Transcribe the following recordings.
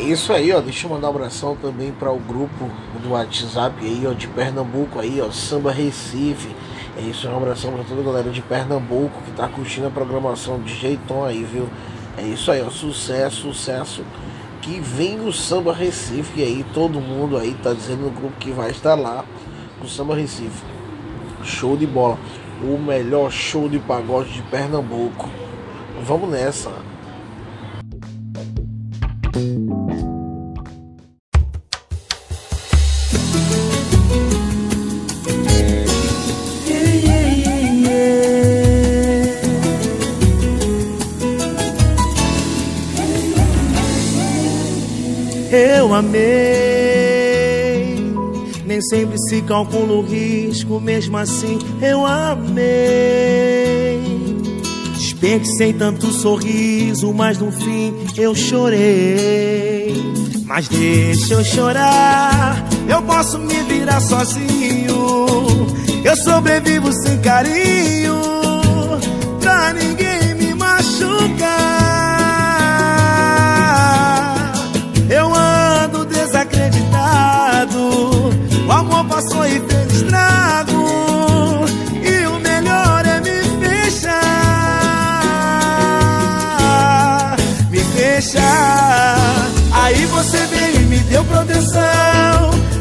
É isso aí, ó. Deixa eu mandar um abração também para o grupo do WhatsApp aí, ó, de Pernambuco aí, ó, Samba Recife. É isso, um abração para toda a galera de Pernambuco que tá curtindo a programação de jeitão aí, viu? É isso aí, ó, sucesso, sucesso. Que vem o Samba Recife aí, todo mundo aí tá dizendo no grupo que vai estar lá no Samba Recife. Show de bola. O melhor show de pagode de Pernambuco. Vamos nessa. Amei, nem sempre se calcula o risco, mesmo assim eu amei. Desperdicei tanto sorriso, mas no fim eu chorei. Mas deixa eu chorar, eu posso me virar sozinho. Eu sobrevivo sem carinho, pra ninguém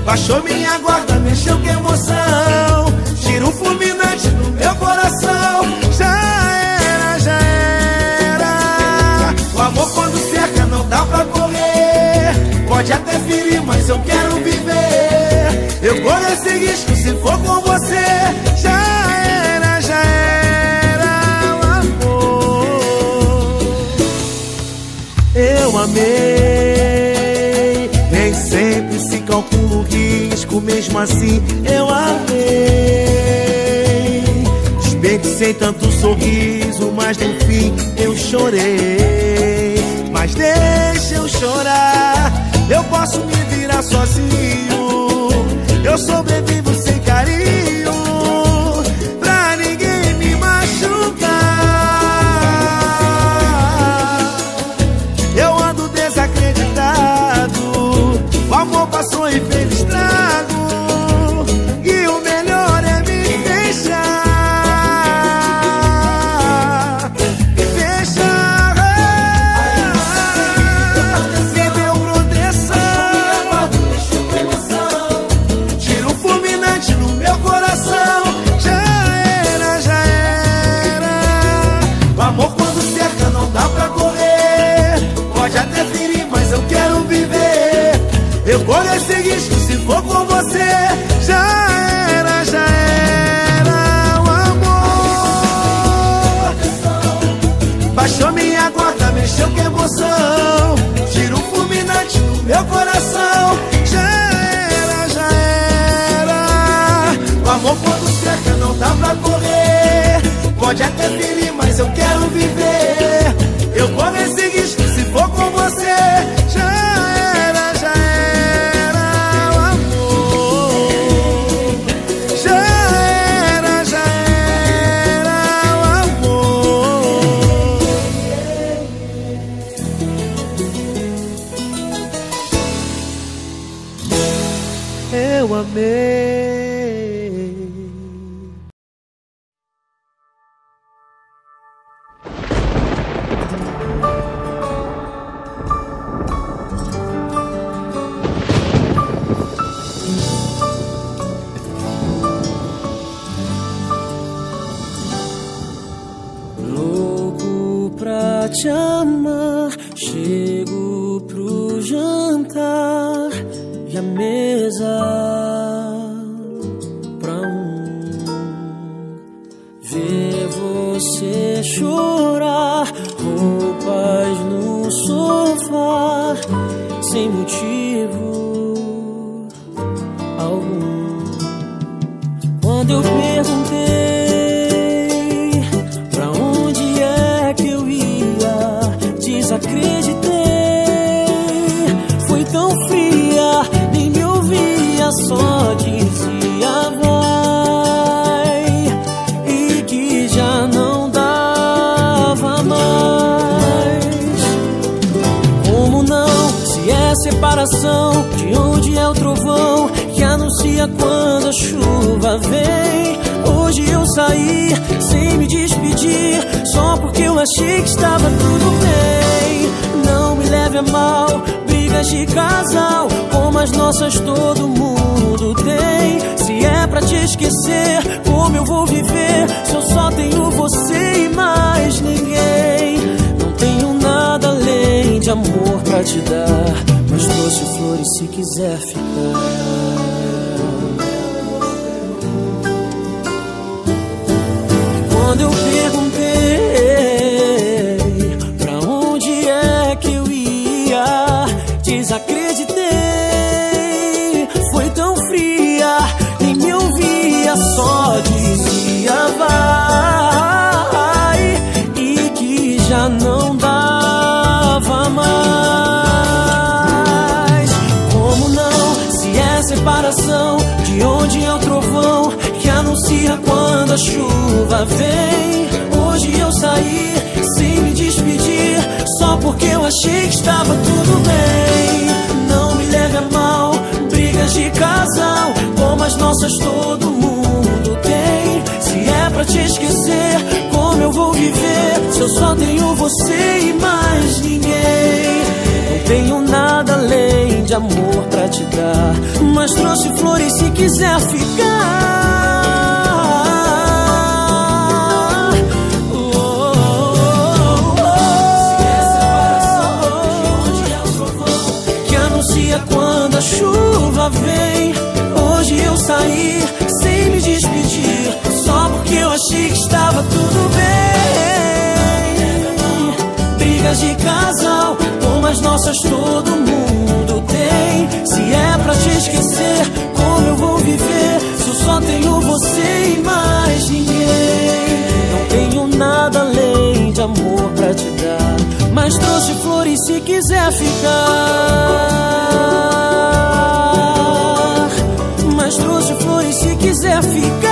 baixou minha guarda, mexeu com emoção. Tiro fulminante no meu coração, já era, já era. O amor quando cerca não dá pra correr. Pode até ferir, mas eu quero viver. Eu corro esse risco se for com você. Mesmo assim eu amei. Desperdicei tanto sorriso, mas no fim eu chorei. Mas deixa eu chorar, eu posso me virar sozinho. Eu sobrevivo sem carinho, passou e fez estrago. Coração. Já era, já era. O amor quando cerca não dá pra correr. Pode até ferir, mas eu quero viver. Quando eu perguntei pra onde é que eu ia, desacreditei. Foi tão fria, nem me ouvia, só dizia vai. E que já não dava mais. Como não? Se é separação, de onde é o trovão anuncia quando a chuva vem. Hoje eu saí sem me despedir, só porque eu achei que estava tudo bem. Não me leve a mal, brigas de casal, como as nossas todo mundo tem. Se é pra te esquecer, como eu vou viver se eu só tenho você e mais ninguém? Não tenho nada além de amor pra te dar, mas trouxe flores se quiser ficar. Quando a chuva vem. Hoje eu saí sem me despedir, só porque eu achei que estava tudo bem. Não me leve a mal, brigas de casal, como as nossas todo mundo tem. Se é pra te esquecer, como eu vou viver se eu só tenho você e mais ninguém? Não tenho nada além de amor pra te dar, mas trouxe flores se quiser ficar. Vem. Hoje eu saí sem me despedir, só porque eu achei que estava tudo bem. Brigas de casal, como as nossas todo mundo tem. Se é pra te esquecer, como eu vou viver se eu só tenho você e mais ninguém? Não tenho nada além de amor pra te dar, mas trouxe flores se quiser ficar. Mas trouxe flores se quiser ficar.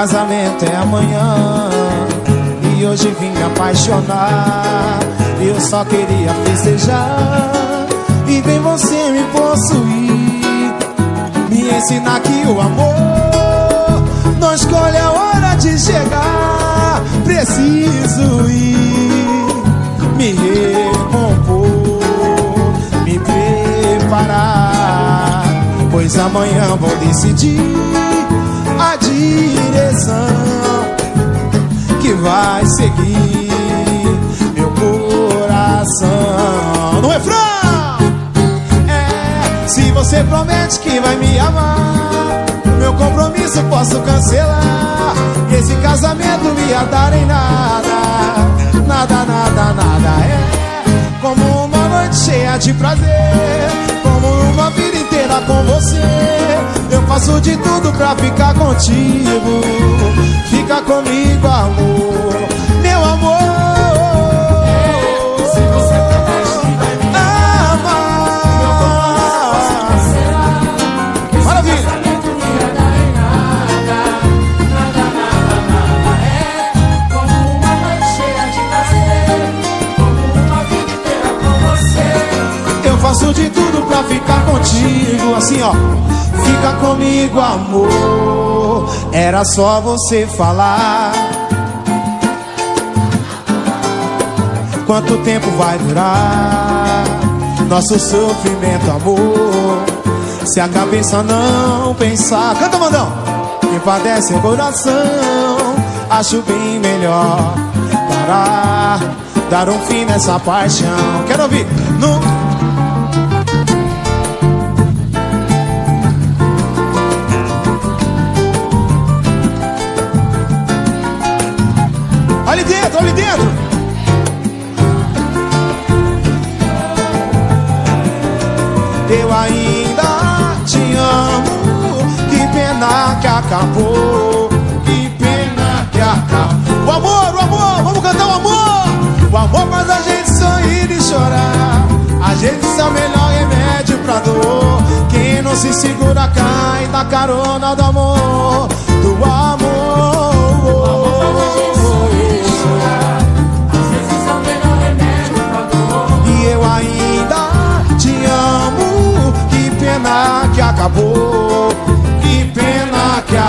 Casamento é amanhã. E hoje vim me apaixonar. Eu só queria festejar. E vem você me possuir. Me ensinar que o amor não escolhe a hora de chegar. Preciso ir, me recompor, me preparar. Pois amanhã vou decidir direção que vai seguir meu coração. No refrão! É, se você promete que vai me amar, meu compromisso posso cancelar. Esse casamento não ia dar em nada, nada, nada, nada. É como uma noite cheia de prazer, como uma vida inteira com você. Eu faço de tudo pra ficar contigo. Fica comigo, amor, meu amor. Comigo, amor. Era só você falar. Quanto tempo vai durar nosso sofrimento, amor? Se a cabeça não pensar, canta, mandão. Que padece o coração, acho bem melhor parar, dar um fim nessa paixão. Quero ouvir. No... acabou. Que pena que acabou. O amor, o amor, vamos cantar o amor. O amor faz a gente sorrir e chorar. A gente é o melhor remédio pra dor. Quem não se segura cai da carona do amor. Do amor. O amor faz a gente sorrir e chorar. Às vezes é o melhor remédio pra dor. E eu ainda te amo. Que pena que acabou. Que pena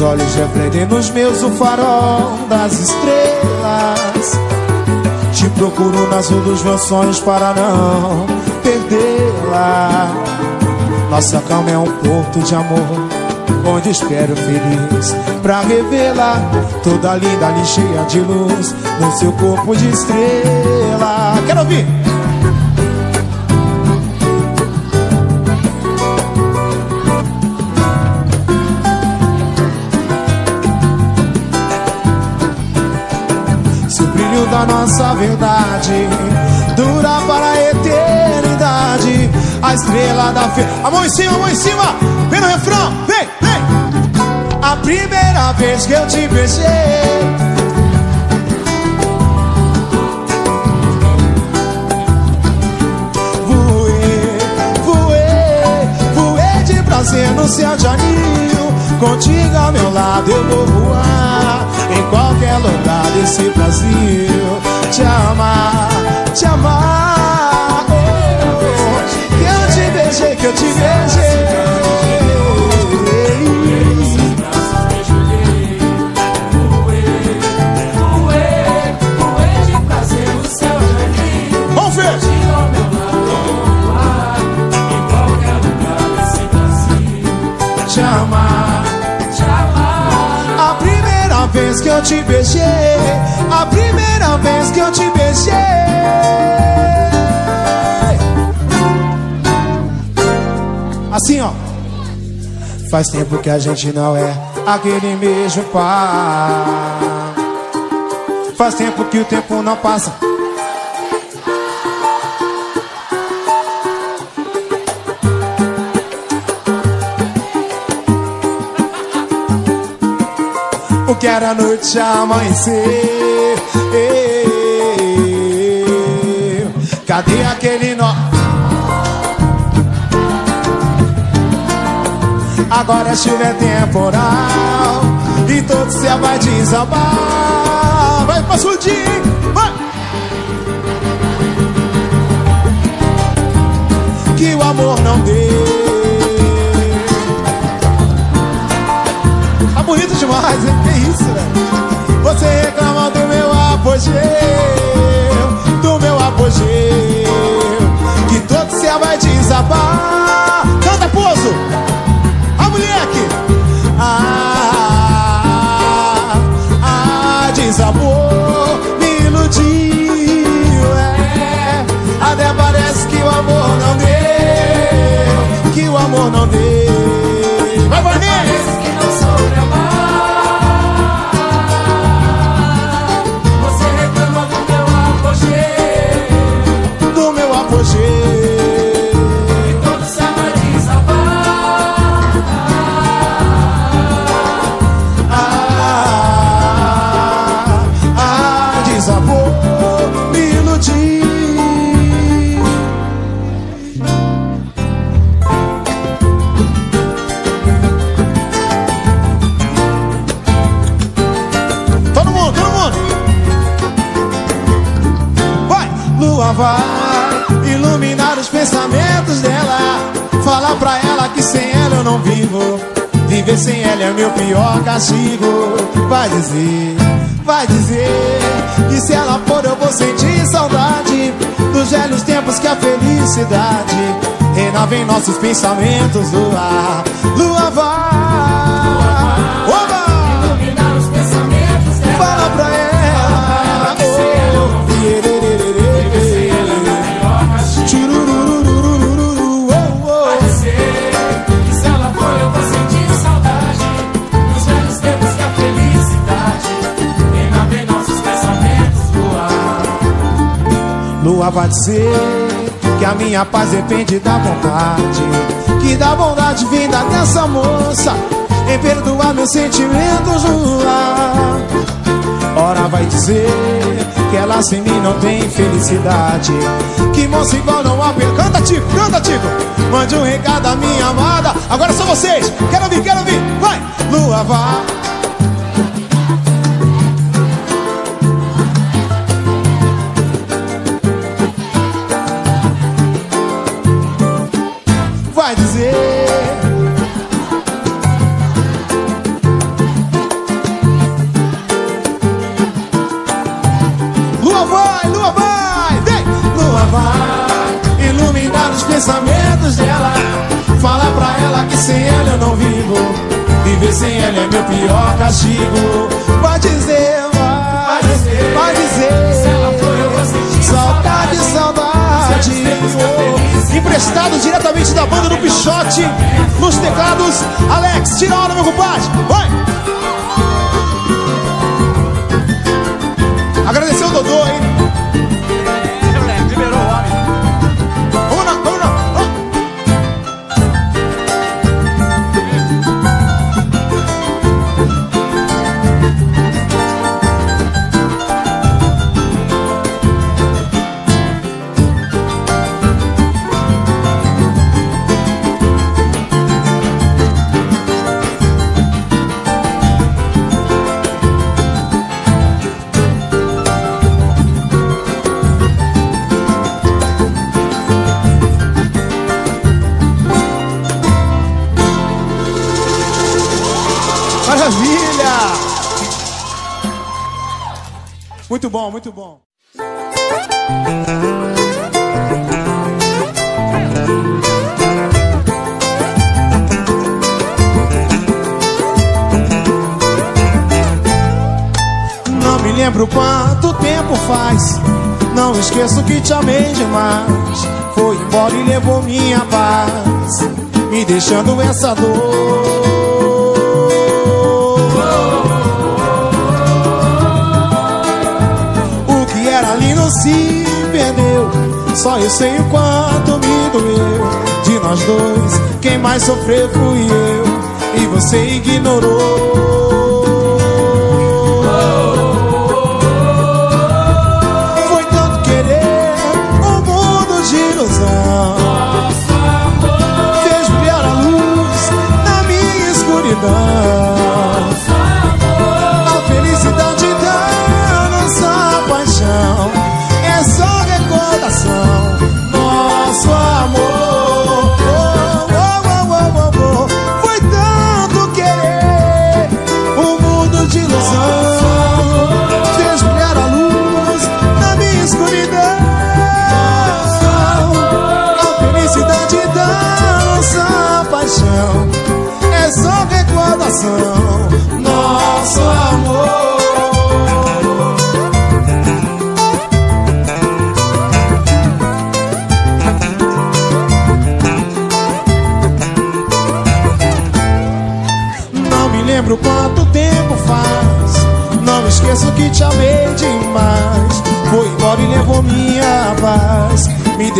teus olhos refletem nos meus o farol das estrelas. Te procuro no azul dos meus sonhos para não perdê-la. Nossa calma é um porto de amor, onde espero feliz pra revê-la. Toda linda ali cheia de luz, no seu corpo de estrela. Quero ouvir! Nossa verdade dura para a eternidade, a estrela da fé. A mão em cima, a mão em cima, vem no refrão, vem, vem. A primeira vez que eu te beijei. Voei, voei, voei de prazer no céu de anil. Contigo ao meu lado eu vou voar em qualquer lugar desse Brasil. Te amar, te amar. Vez que eu te beijei, a primeira vez que eu te beijei. Assim, ó. Faz tempo que a gente não é aquele mesmo par. Faz tempo que o tempo não passa. O que era noite amanhecer. Cadê aquele nó? Agora a chuva é temporal E todo céu vai desabar Vai pra Sudim, bonito demais, hein? Que isso, velho? Você reclama do meu apogeu Do meu apogeu Que todo céu vai desabar Canta, Pozo! A moleque! Ah, ah, desabou, me iludiu, é. Até parece que o amor não deu, que o amor não deu. Sem ela é meu pior castigo. Vai dizer, vai dizer que se ela for eu vou sentir saudade dos velhos tempos que a felicidade Pena vem nossos pensamentos Lua, lua vai Vai dizer que a minha paz depende da vontade Que da bondade vinda dessa moça. Em perdoar meus sentimentos, Lua Ora vai dizer que ela sem mim não tem felicidade. Que moça igual não há Canta, Tico, canta, Tico. Mande um recado à minha amada. Agora são vocês, quero ouvir, quero ouvir. Vai, Lua vai pensamentos dela. Fala pra ela que sem ela eu não vivo. Viver sem ela é meu pior castigo. Vai dizer, vai, vai dizer. Se ela for eu vou sentir Saudade, saudade. Emprestado diretamente da banda do Pichote. Nos teclados, Alex, tira a hora, meu compadre. Vai! Agradecer o Dodô, hein? Muito bom, muito bom. Não me lembro quanto tempo faz. Não esqueço que te amei demais. Foi embora e levou minha paz, me deixando essa dor. Se perdeu. Só eu sei o quanto me doeu. De nós dois, quem mais sofreu fui eu. E você ignorou. Foi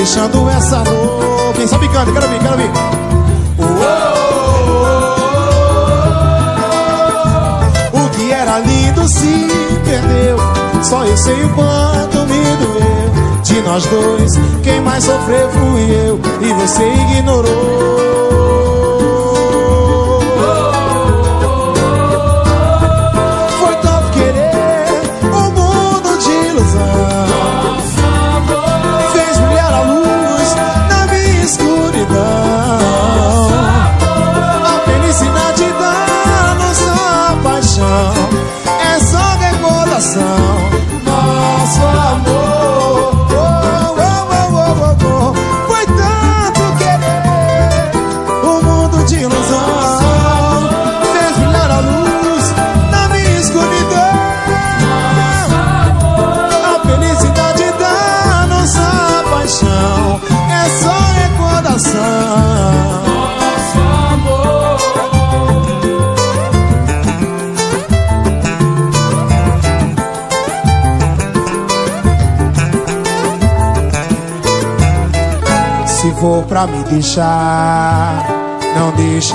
deixando essa dor. Quem sabe canta, quero ouvir, quero ouvir. O que era lindo se perdeu. Só eu sei o quanto me doeu. De nós dois, quem mais sofreu fui eu. E você ignorou. For pra me deixar, não deixe.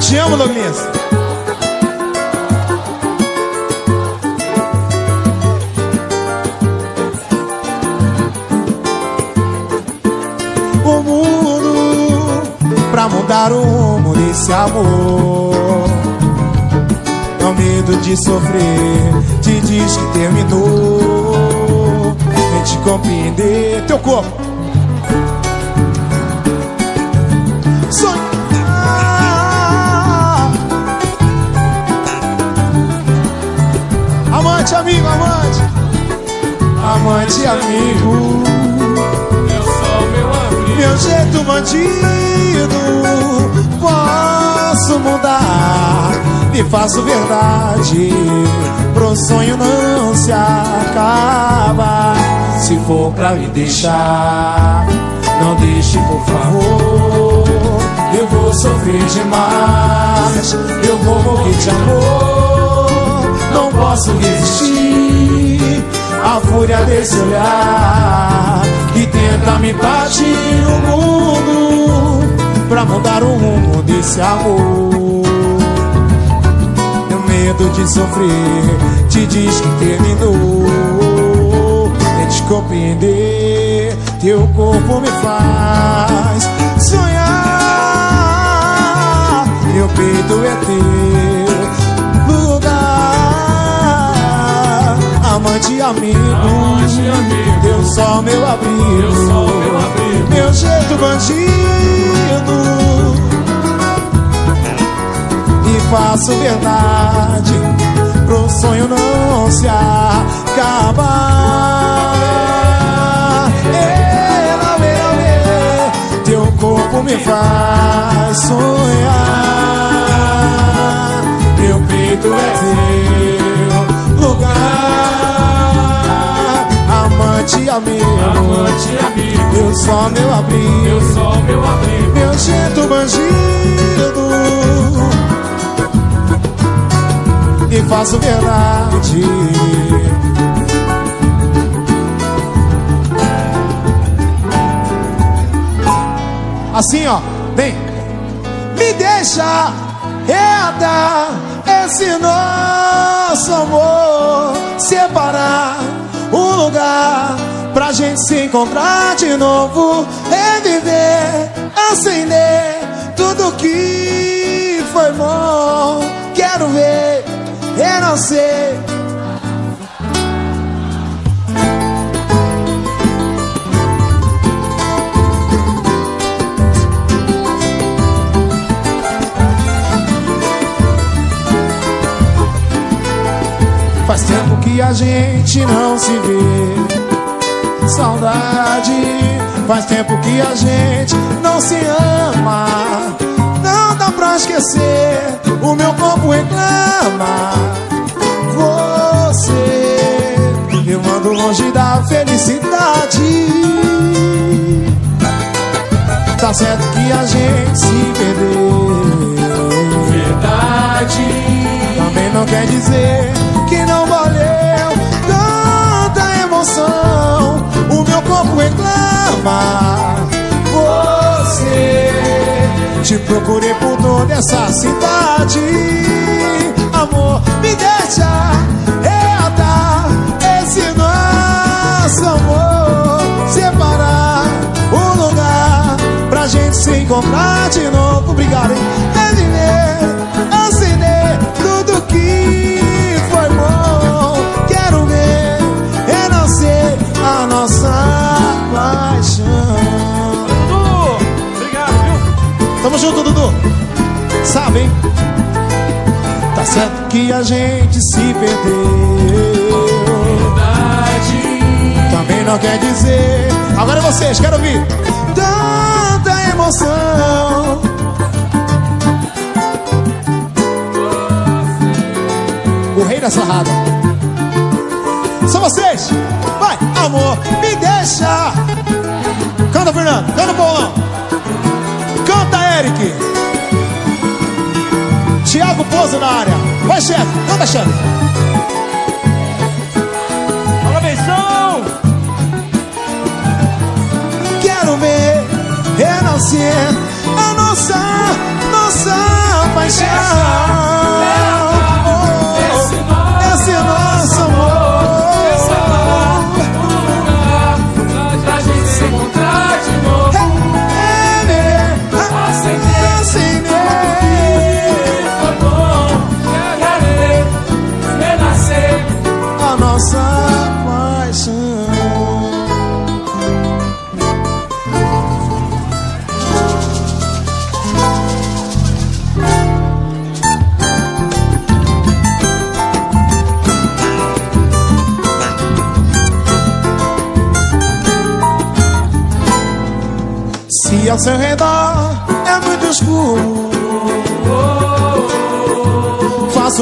Te amo, Douglas. O mundo pra mudar o rumo desse amor. Não medo de sofrer, te diz que terminou. Te compreender teu corpo. Amante, amigo, amante. Amante, amigo. Eu sou meu amigo. Meu jeito bandido. Posso mudar. Me faço verdade. Pro sonho não se acaba. Se for pra me deixar, não deixe, por favor. Eu vou sofrer demais. Eu vou morrer de amor. Não posso resistir à fúria desse olhar que tenta me partir o mundo pra mudar o rumo desse amor. Tenho medo de sofrer, te diz que terminou. Tente compreender, teu corpo me faz sonhar. Meu peito é teu Amante e amigo, Amante e amigo. Só meu abrigo. Eu sou meu abrigo. Meu jeito bandido E faço verdade Pro sonho não se acabar Ela, ela, ela, Teu corpo me faz sonhar Meu peito é teu lugar Amante amigo. Amante amigo. eu sou meu abrigo, Eu sou meu amigo. meu jeito bandido. E faço verdade. Assim ó, vem. Me deixa herdar esse nosso amor Separar lugar pra gente se encontrar de novo Reviver, acender tudo que foi bom. Quero ver, renascer Faz tempo que a gente não se vê. Saudade, faz tempo que a gente não se ama. Não dá pra esquecer, o meu corpo reclama. Você me manda longe da felicidade. Tá certo que a gente se perdeu. Verdade. Não quer dizer que não valeu tanta emoção. O meu corpo reclama. Você te procurei por toda essa cidade. Amor, me deixa reatar esse nosso amor. Separar um lugar pra gente se encontrar de novo. Obrigado, hein? Acender tudo que foi bom. Quero ver renascer a nossa paixão. Dudu, obrigado, viu? Tamo junto, Dudu. Sabe, hein? Tá certo que a gente se perdeu. Verdade. Também não quer dizer. Agora é vocês, quero ouvir. Tanta emoção. o rei da sarrada. São vocês! Vai, amor, me deixa! Canta, Fernando, canta o bolão! Canta, Eric! Tiago Pozo na área. Vai, chefe, canta, chefe! Fala! Quero ver renascer a nossa, nossa paixão.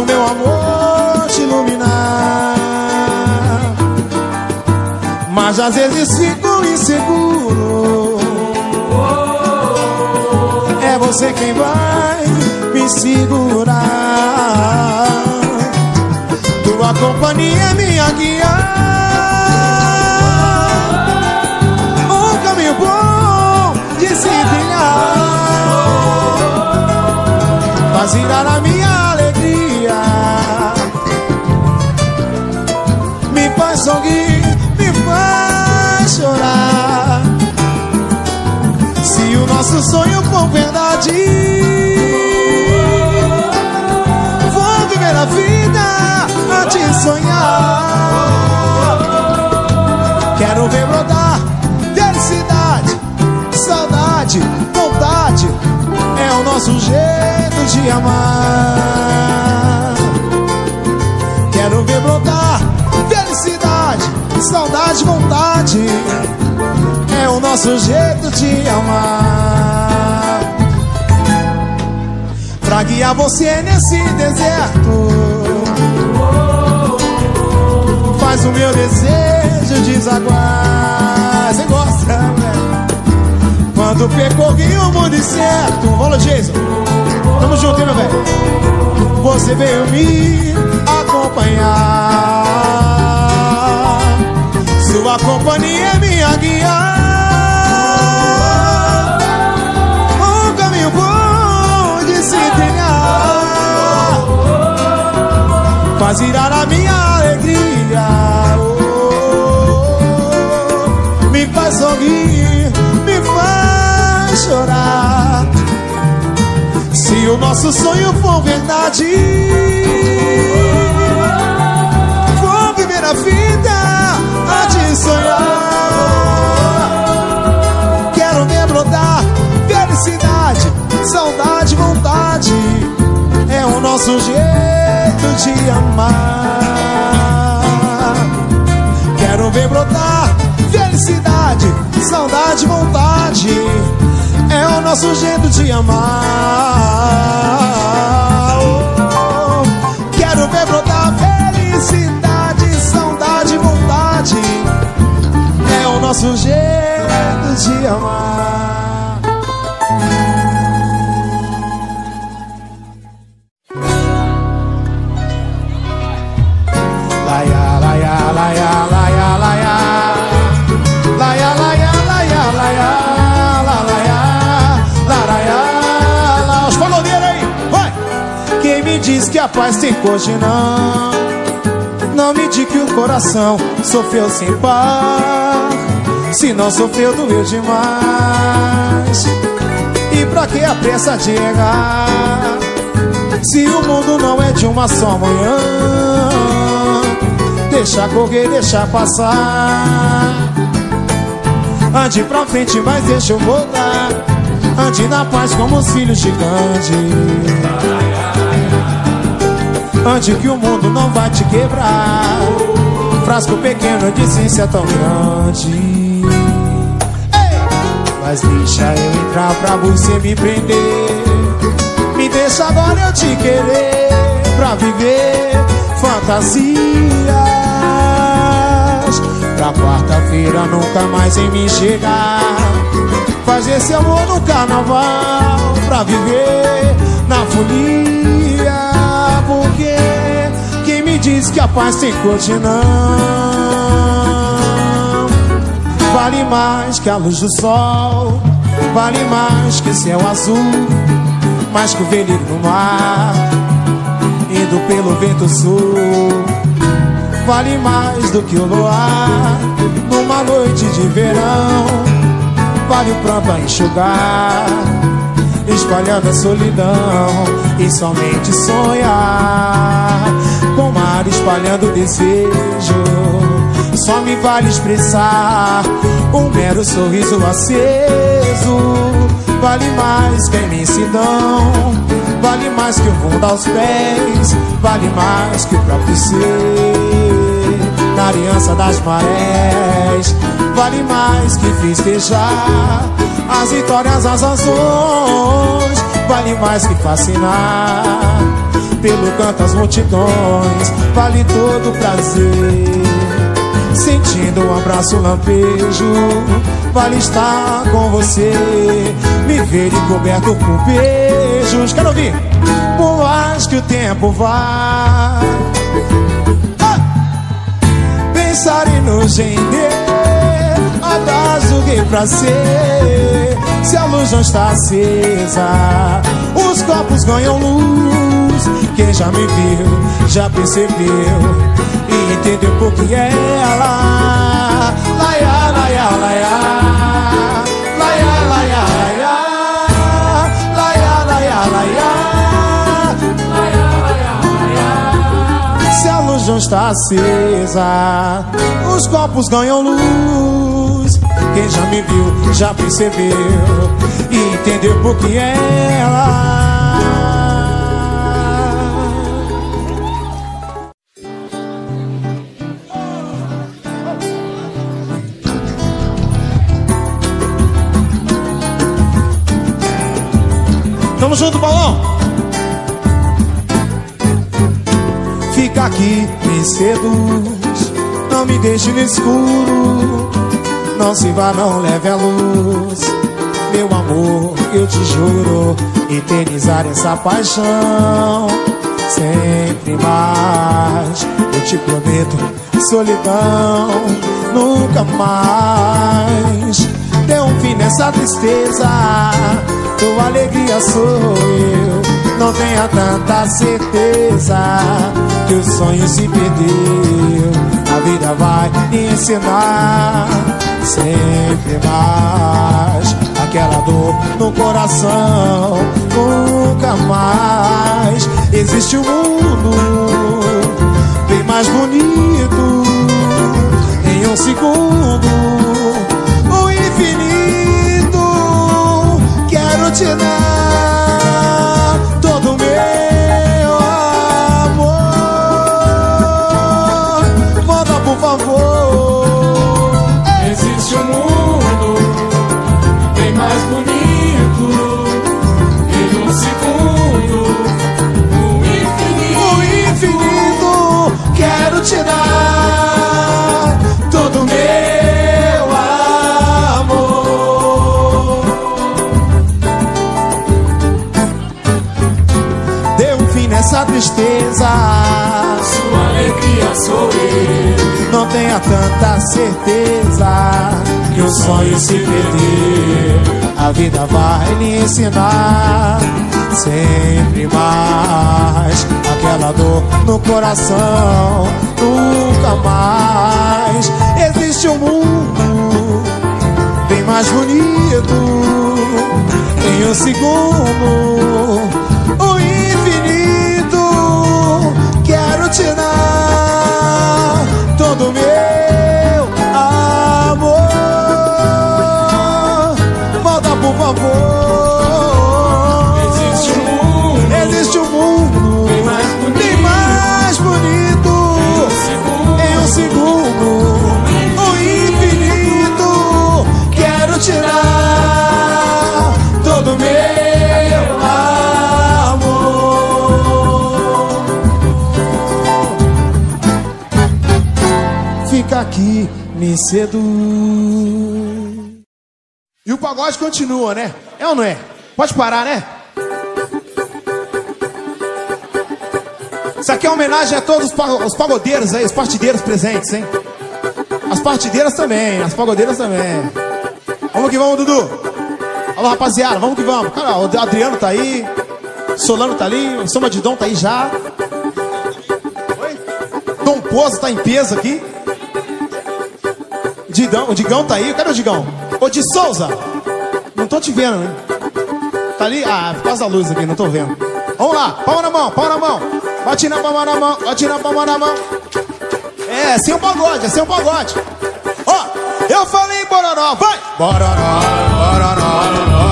Faço meu amor te iluminar. Mas às vezes fico inseguro. É você quem vai me segurar. Tua companhia é minha guia. Um caminho bom de se trilhar. Faz a minha nosso sonho for verdade, vou viver a vida a te sonhar. Quero ver brotar felicidade, saudade, vontade. É o nosso jeito de amar. Quero ver brotar felicidade, saudade, vontade. Nosso jeito de amar. Pra guiar você nesse deserto. Faz o meu desejo desaguar. Você gosta, né? Quando percorri o mundo incerto. Rola, Jason. Tamo junto, hein, meu velho? Você veio me acompanhar. Sua companhia é minha guia. Faz girar a minha alegria. Oh, me faz sorrir, me faz chorar. Se o nosso sonho for verdade, vou viver a vida a te sonhar. Quero ver brotar felicidade, saudade, vontade. É o nosso jeito de amar. Quero ver brotar felicidade, saudade, vontade. É o nosso jeito de amar. Quero ver brotar felicidade, saudade, vontade. É o nosso jeito de amar. Diz que a paz tem coxa não. Não me diga que o coração sofreu sem par Se não sofreu, doeu demais. E pra que a pressa de errar Se o mundo não é de uma só manhã? Deixa correr, deixa passar. Ande pra frente, mas deixa eu voltar. Ande na paz como os filhos de Ande que o mundo não vai te quebrar. Frasco pequeno de ciência tão grande! Mas deixa eu entrar pra você me prender. Me deixa agora eu te querer Pra viver fantasias. Pra quarta-feira nunca mais em me chegar. Faz esse amor no carnaval Pra viver na folia Porque quem me diz que a paz tem corte não Vale mais que a luz do sol vale mais que céu azul, mais que o velho no mar, indo pelo vento sul. Vale mais do que o luar numa noite de verão. Vale o pranto a enxugar, espalhando a solidão e somente sonhar com mar espalhando desejo. Só me vale expressar um mero sorriso aceso. Vale mais que a imensidão, vale mais que o mundo aos pés, vale mais que o próprio ser. Na aliança das marés, vale mais que festejar as vitórias, as ações, vale mais que fascinar. Pelo canto as multidões, vale todo o prazer. Sentindo um abraço lampejo Vale estar com você. Me ver coberto por beijos. Quero ouvir. Por mais que o tempo vá. Ah! Pensar em nos render Pra ser Se a luz não está acesa Os copos ganham luz. Quem já me viu, já percebeu e entendeu por que ela está acesa. Os copos ganham luz. Quem já me viu, já percebeu. E entendeu por que ela Tamo junto, balão. Fica aqui, me seduz. Não me deixe no escuro. Não se vá, não leve a luz. Meu amor, eu te juro. Eternizar essa paixão. Sempre mais. Eu te prometo, solidão. Nunca mais. Dê um fim nessa tristeza tua alegria sou eu Não tenha tanta certeza Que o sonho se perdeu. A vida vai ensinar Sempre mais. Aquela dor no coração Nunca mais. Existe um mundo Bem mais bonito. Em um segundo te dar Favor. Existe um mundo bem mais bonito. Em um segundo, o infinito. O infinito, quero te dar todo meu amor. Dê um fim nessa tristeza. Sou eu. Não tenha tanta certeza que o sonho se perdeu. A vida vai lhe ensinar sempre mais. Aquela dor no coração, nunca mais. Existe um mundo bem mais bonito em um segundo. Todo meu amor. Volta por favor. Me seduz. E o pagode continua, né? É ou não é? Pode parar, né? Isso aqui é homenagem a todos os pa- os pagodeiros aí, os partideiros presentes, hein? As partideiras também, as pagodeiras também. Vamos que vamos, Dudu. Alô, rapaziada, vamos que vamos. Cara, o Adriano tá aí. Solano tá ali. O Samba de Dom tá aí já. Oi? Dom Pozo tá em peso aqui. Digão, o Digão tá aí. Cadê o Digão? Ô, de Souza. Não tô te vendo, né? Tá ali? Ah, por causa da luz aqui, não tô vendo. Vamos lá, palma na mão, palma na mão. Bate na palma na mão, bate na palma na mão. É, sem o pagode, é sem o pagode. Ó, eu falei bororó, vai! Bororó, bororó, bororó,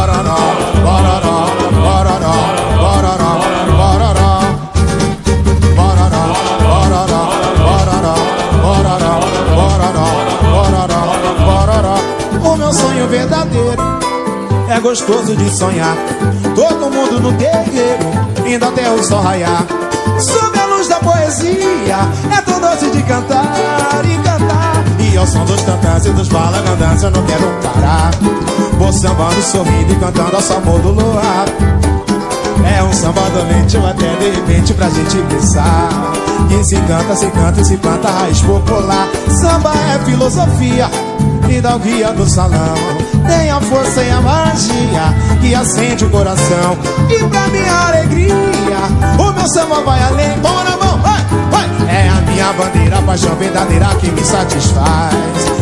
meu sonho verdadeiro é gostoso de sonhar. Todo mundo no terreiro, indo até o sol raiar. Sob a luz da poesia, é tão doce de cantar e cantar. E ao som dos tantãs e dos balagandãs eu não quero parar. Vou sambando, sorrindo e cantando ao sabor do luar. É um samba dolente ou até de repente pra gente pensar Que se canta, se canta e se planta raiz popular Samba é filosofia e dá o guia do salão. Tem a força e a magia que acende o coração. E pra minha alegria, o meu samba vai além. Mão na mão, vai, vai. É a minha bandeira, a paixão verdadeira que me satisfaz.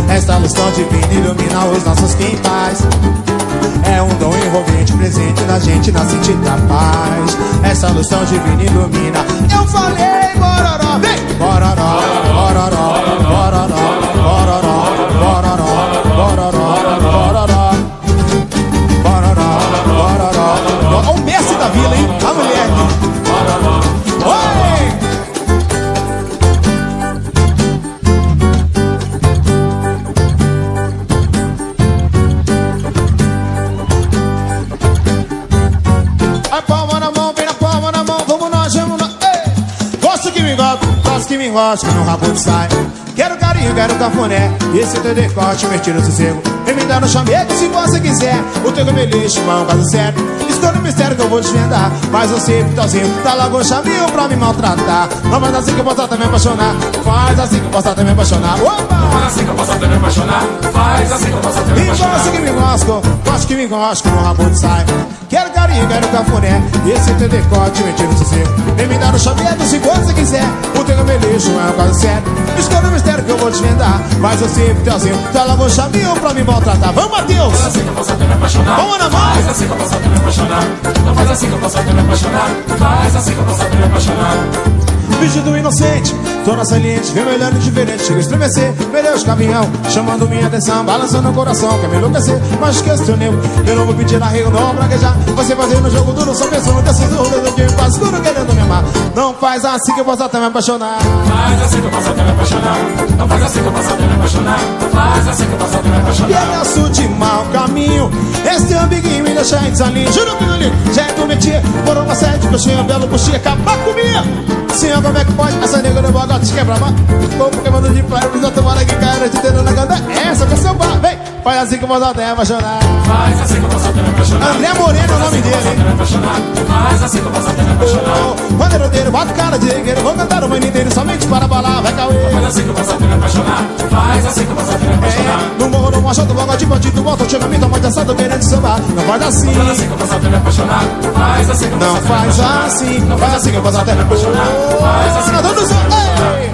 Esta luz tão divina ilumina os nossos quintais. É um dom envolvente presente na gente na sentido da paz. Essa luz tão divina ilumina. Eu falei bororó, esse teu decote, me tira o sossego. Vem me dar no chamego se você quiser. O teu camelixo, mão, caso sério. Escolha o mistério que eu vou desvendar. Mas você, pitozinho, tá logo um chaminho pra me maltratar. Não faz assim que eu posso até me apaixonar. Faz assim que eu posso até me apaixonar. Opa! Faz assim que eu posso até me apaixonar. Faz assim que eu posso até me Me apaixonar. gosta que me gosto, gosto que me gosto, no rabo de sai. Quero carinho, quero cafuné, esse teu decote, me tira o sossego. Vem me dar no chamego se você quiser. O teu camelixo é um caso sério. Escolha o mistério que eu vou desvendar. Mas você, pitozinho, tá logo um chaminho pra me maltratar. Vamos, Matheus! Faz assim que eu posso até me apaixonar. Vamos na mão. Faz assim que eu posso até me apaixonar. Não faz assim que eu posso até me apaixonar. Faz assim que eu posso até me apaixonar. Vídeo do inocente, tô na saliente, vem olhando diferente, chega a estremecer, pneus caminhão, chamando minha atenção, balançando o coração, quer me enlouquecer, mas esqueço teu nego, eu não vou pedir arrego, não vou praguejar, você fazendo jogo duro, só pensando desse duro, eu que quase tudo querendo me amar, não faz assim que eu posso até me apaixonar. Faz assim que eu posso até me apaixonar. Não faz assim que eu posso até me apaixonar. Faz assim que eu posso até me E apaixonar. ameaço de mau caminho Esse ambiguinho me deixa em desalinho Juro que não ligo, já é do mentir Por uma série de coxinha, belo coxinha Acabar comigo Senhor, como é que pode? Essa nega no bogote quebra ma Como que manda de praia Precisa tomar aqui, cara, de dedo na ganda. Essa que é bar, vem Faz assim que eu até me apaixonar Faz assim que eu posso até me apaixonar. André Moreno é o nome dele, apaixonar. Faz assim que eu posso até me apaixonar. Oh, Bandeiroteiro, bota cara de guerreiro Vou cantar o manhã inteiro somente para balar Vai cair Faz assim que eu posso até me apaixonar. Faz assim que até me apaixonar. é, no morro, no macho, do bogode, bandido, volta, chega, me toma de assado, querendo sambar Não faz assim, Faz assim que eu posso até me apaixonar. Faz assim que eu posso não até me faz apaixonar. assim Não faz assim que eu posso até me apaixonar Faz assim que eu Todo posso som,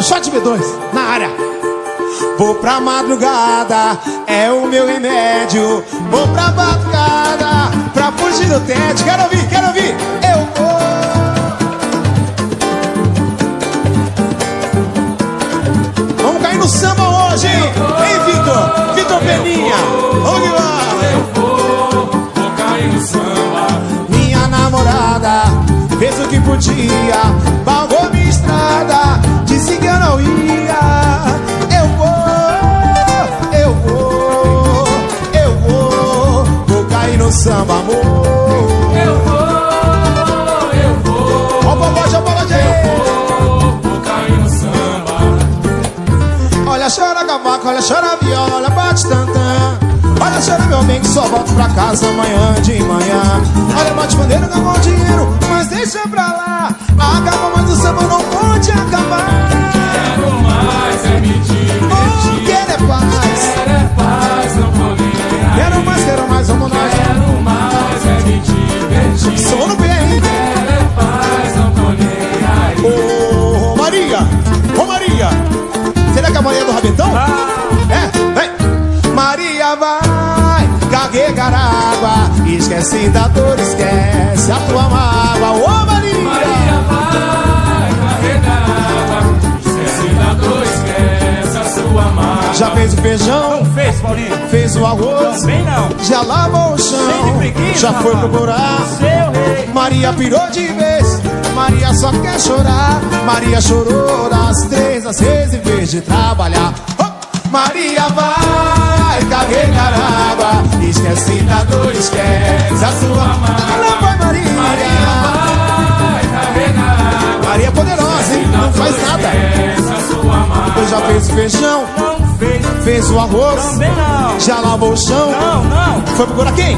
Xoxote B2, na área. Vou pra madrugada, é o meu remédio. Vou pra madrugada, pra fugir do tédio. Quero ouvir, quero ouvir. Eu vou. Vamos cair no samba hoje, hein? Hein, Vitor? Vitor Peninha. Vamos que vamos. Eu vou, vou cair no samba. Minha namorada fez o que podia, samba, amor. Eu vou, eu vou, Ó o pagode, ó o pagode aí. vou, vou cair no samba. Olha, chora cavaco, olha, chora viola, bate tantã. Olha, chora meu bem que só volto pra casa amanhã de manhã Olha, bate bandeira, não dinheiro, mas deixa pra lá Acaba, mas o samba não pode acabar Quero mais, é me divertir Oh, quero é paz Quero é paz, não vou Quero mais, quero mais, vamos nós me divertir. Sono bem? Quero é paz, não tô nem aí. Ô, Maria, ô Maria Será que é a Maria do Rabetão? É, vem. Maria vai carregar água. Esquece da dor, esquece a tua mágoa. Ô Maria, Maria vai carregar água. Esquece da dor, esquece a sua mágoa Já fez o feijão, Fez, Paulinho? fez o arroz Também não. Já lavou o chão, preguiça, já foi procurar Seu rei. Maria pirou de vez, Maria só quer chorar. Maria chorou das três às seis em vez de trabalhar. Oh! Maria vai carregar água, esquece da dor, esquece a sua mágoa. Lá vai Maria, Vai carregar água Maria é poderosa, hein? Não faz nada. Mágoa Já fez o feijão, Não fez. fez o arroz, Também não. já lavou o chão. Não, não. Foi procurar quem?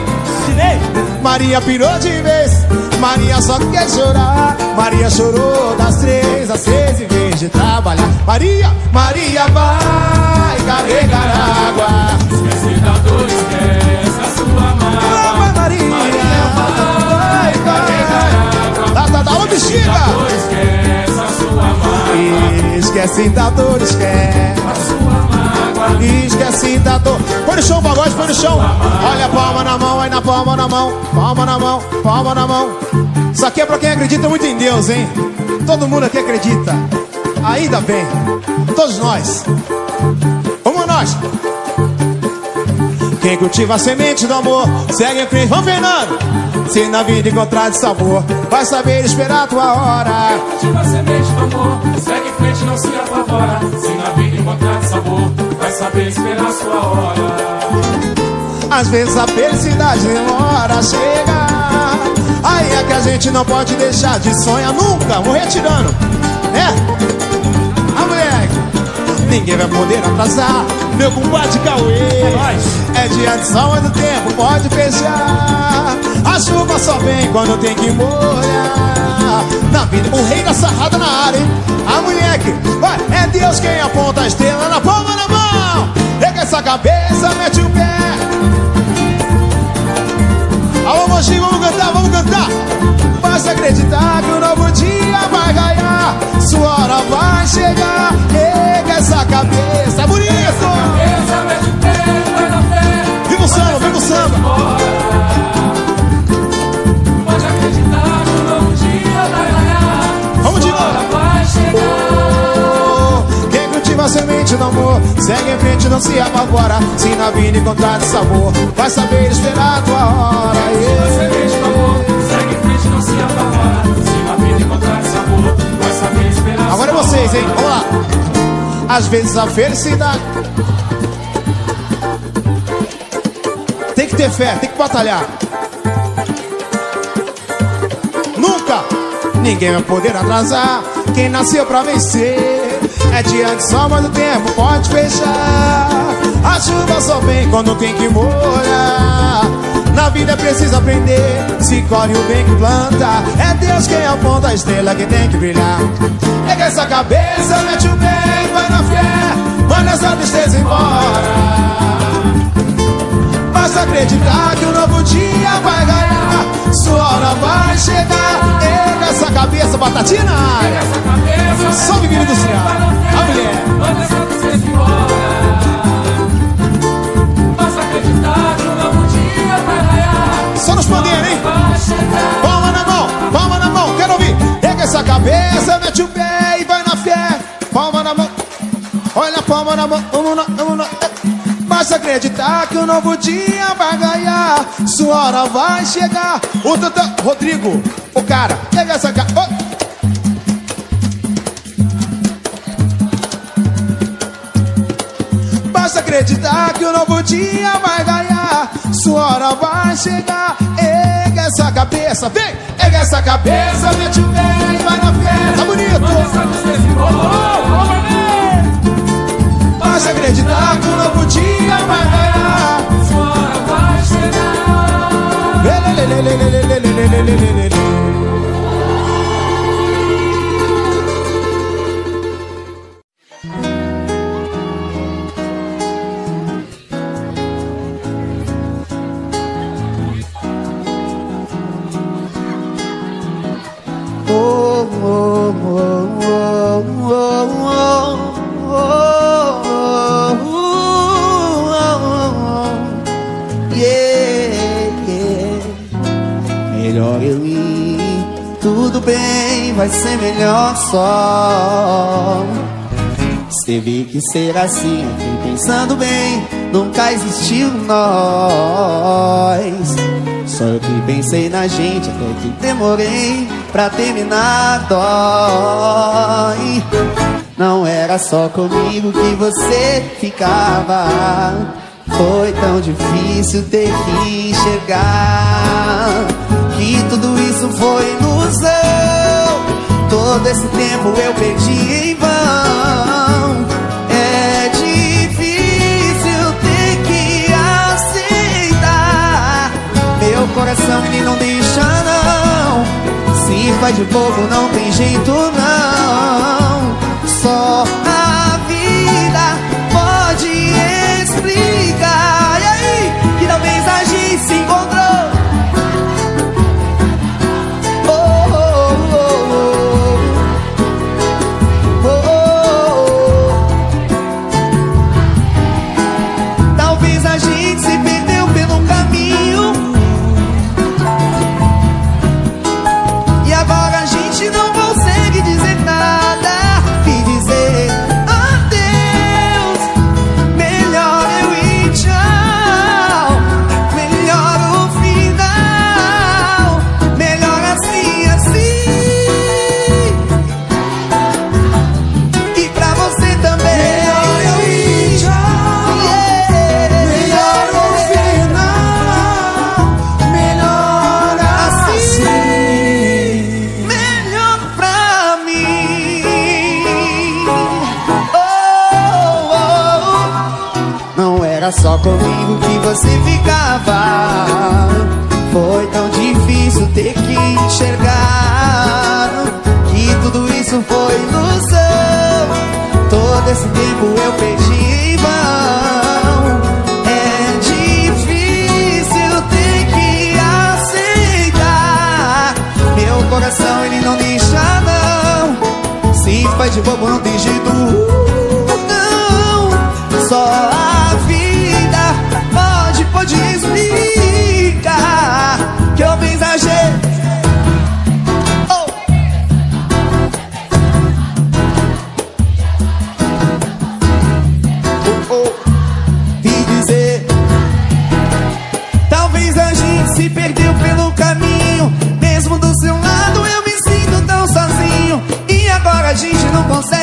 Maria pirou de vez, Maria só quer chorar. Maria chorou das três às seis em vez de trabalhar. Maria, Maria vai carregar água. Esquece da dor, esquece a sua mágoa vai Maria, vai carregar água. Tá, tá, tá, ô bexiga! Esquece a sua mágoa Esquece da dor, esquece. A sua mágoa Esquece da dor. Põe no chão, pagode, põe no chão. Olha a palma na mão, aí na palma na mão. Palma na mão, palma na mão. Isso aqui é pra quem acredita muito em Deus, hein? Todo mundo aqui acredita. Ainda bem. Todos nós. Vamos nós. Quem cultiva a semente do amor, segue em frente. Vamos, Fernando. Se na vida encontrar de sabor, vai saber esperar a tua hora. Cultiva a semente do amor Segue em frente, não se apavora Se na vida encontrar sabor Vai saber esperar a sua hora Às vezes a felicidade demora a chegar. Aí é que a gente não pode deixar de sonhar nunca, morrer tirando. É? A moleque, ninguém vai poder atrasar. Meu compadre Cauê. É dia de sol, mas o tempo pode fechar. A chuva só vem quando tem que molhar. Na vida, o rei da sarrada na área, hein? A moleque, vai, é Deus quem aponta a estrela na palma da mão. Pega essa cabeça, mete o pé. Alô, Mogi, vamos cantar, vamos cantar. Basta acreditar que o novo dia vai ganhar. Sua hora vai chegar. Pega essa cabeça, é bonito. Essa mete o pé, vai na fé Viva o samba, viva o samba. Pode acreditar que um novo dia vai ganhar Vamos de novo. Vai chegar Quem cultiva a semente do amor, segue em frente, não se apavora. Se na vida encontrar de sabor, vai saber esperar a tua hora. A semente do amor Segue em frente, não se apavora Se na vida encontrar sabor Vai saber esperar a Agora é vocês, hein? Vamos lá. Às vezes a felicidade. Tem que ter fé, tem que batalhar. Nunca ninguém vai poder atrasar. Quem nasceu pra vencer é dia de mas o tempo pode fechar. A chuva só vem quando tem que molhar. Na vida preciso aprender. Se colhe o bem que planta. É Deus quem aponta a estrela que tem que brilhar. Pega essa cabeça, mete o bem, vai na fé. Manda essa tristeza embora. Basta acreditar que um novo dia vai ganhar. Sua hora vai chegar. Essa cabeça, batatinha na área. Essa cabeça Só menino industrial. A mulher. Acreditar que um novo dia vai Só nos pandeiros, hein? Palma na mão, palma na mão, quero ouvir. Pega essa cabeça, mete o pé e vai na fé. Palma na mão, olha a palma na mão, vamos lá, vamos. Basta acreditar que um novo dia vai ganhar. Sua hora vai chegar. O Tantã, Rodrigo, o cara, pega essa cara. Basta acreditar que o novo dia vai ganhar. Sua hora vai chegar. Erga essa cabeça, vem! Erga essa cabeça, mete o pé e vai na fé. Tá bonito! Basta acreditar que o novo dia vai ganhar. Sua Melhor só. Teve que ser assim, pensando bem, nunca existiu nós. Só eu que pensei na gente, até que demorei pra terminar, dói. Não era só comigo que você ficava. Foi tão difícil ter que enxergar que tudo isso foi ilusão. Todo esse tempo eu perdi em vão. É difícil ter que aceitar. Meu coração ele não deixa não. Se faz de bobo não tem jeito não. Só a você ficava. Foi tão difícil ter que enxergar que tudo isso foi ilusão. Todo esse tempo eu perdi em vão. É difícil ter que aceitar. Meu coração ele não deixa não. Se faz de bobo não tem jeito não. Só pode, explicar que eu me exagerei. Oh. Oh, oh. Dizer Talvez a gente se perdeu pelo caminho. Mesmo do seu lado eu me sinto tão sozinho. E agora a gente não consegue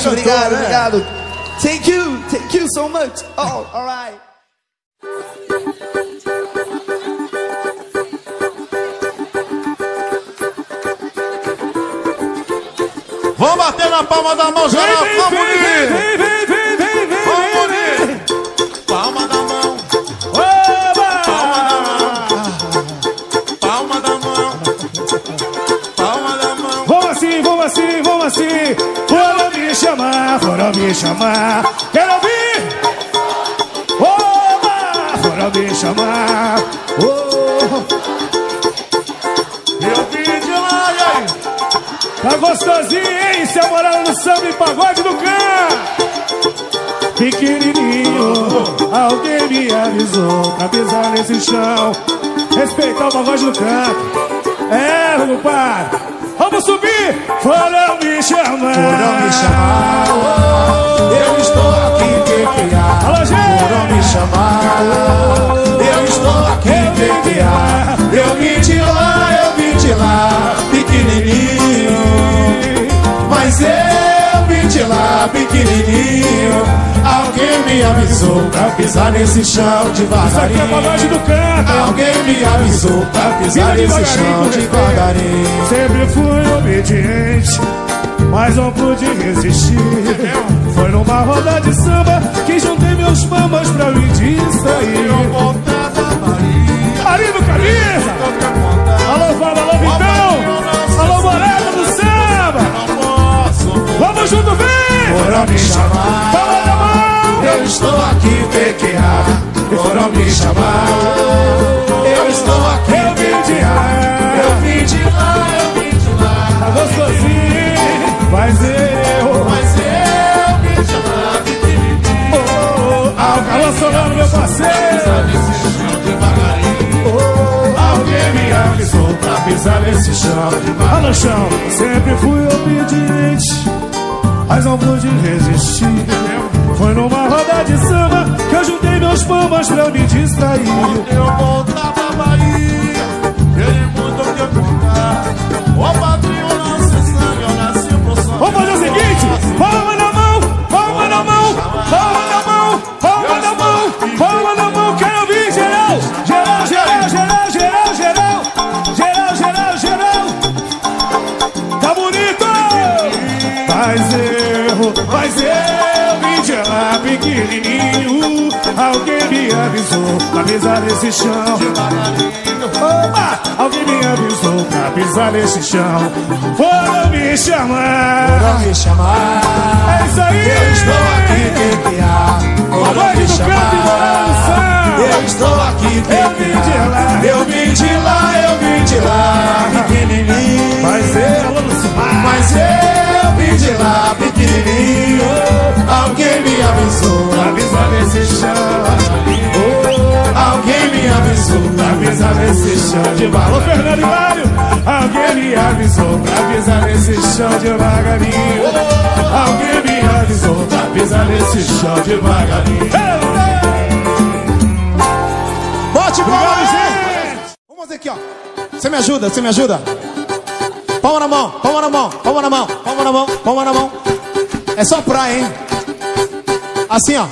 gente. obrigado, né? obrigado. Thank you, thank you so much. Oh, alright. Vamos bater na palma da mão, geral. Vamos unir. Vamos foram me chamar. Quero ouvir! Oba! Foram me chamar. Oh, Eu vim de lá, e aí? Tá gostosinho, hein? Se a moral no samba e pagode do cão. Pequenininho, alguém me avisou pra pisar nesse chão. Respeitar o pagode do canto. É, meu Vamos subir! Foram me chamar. Foram me chamar. Eu estou aqui gente! Foram me chamar. Eu estou aqui pequear. Eu vim de lá, eu vim de lá, pequenininho. Mas eu vim de lá, pequenininho. Alguém me avisou pra pisar nesse chão Isso aqui é devagarinho. do canto. Alguém me avisou pra pisar nesse chão devagarinho, devagarinho. Sempre fui obediente, mas não pude resistir. Foi numa roda de samba que juntei meus mamas pra me distrair. Ali no camisa! Alô, Fábio, alô, Vitão! Alô, Morada do samba! Vamos junto, vem! Foram me chamar. Fala da mão! Eu estou aqui pequear. Foram me chamar. Eu estou aqui Eu pequear. Mas eu. Mas eu vim de lá, pequenininho. Oh, ah, o calor solano, meu parceiro! Alguém me avisou pra pisar nesse chão. No chão, sempre fui obediente, mas não pude resistir. Foi numa roda de samba que eu juntei meus mamas pra me distrair. Eu pequenininho. Alguém me avisou pra pisar nesse chão. Opa! Alguém me avisou pra pisar nesse chão. Foram me chamar. Foram me chamar. É isso aí! Eu estou aqui pequear. Foram me chamar. Eu estou aqui pequear. Eu vim de lá, de lá, pequenininho. Mas eu. Mas eu vim de lá, pequenininho. Alguém me avisou. Pra pisar nesse chão. Alguém me avisou. Pra pisar nesse chão de Alô, Fernando Hilário. Alguém me avisou pra pisar nesse chão devagarinho. Alguém me avisou pra pisar nesse chão devagarinho. Você me ajuda, você me ajuda? Palma na mão, palma na mão, palma na mão, palma na mão, palma na mão. É só praia, hein? Assim, ó.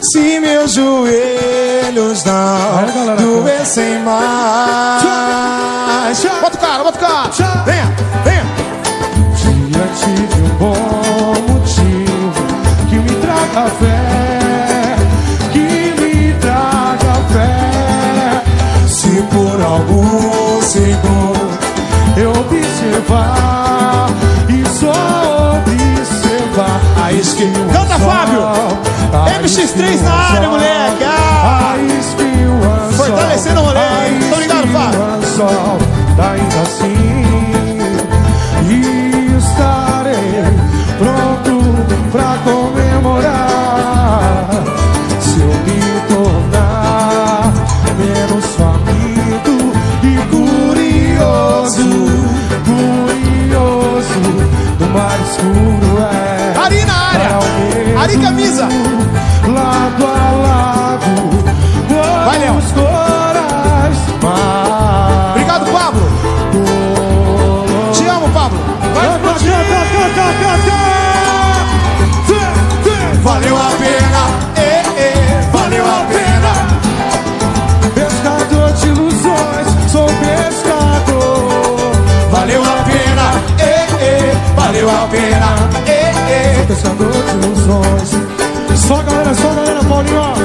Se meus joelhos não doessem mais. Bota o cara, bota o cara. Venha, venha. Diante de um bom motivo que me traga fé, algum segundo Eu observar e só observar. a esquina. Canta, Fábio! MX3 na área, moleque. Ah. Fortalecendo o hein? Tô ligado, Fábio? Ainda assim Ari camisa. Lado a lado, Vai. Obrigado, Pablo. Te amo, Pablo. Canta, canta, canta, canta! Fê, fê. Valeu a pena. Eh, eh, valeu a pena. Pescador de ilusões, sou pescador. Valeu a pena. Eh, eh, valeu a pena. Pescador de ilusões. Só galera, só galera, Paulinho.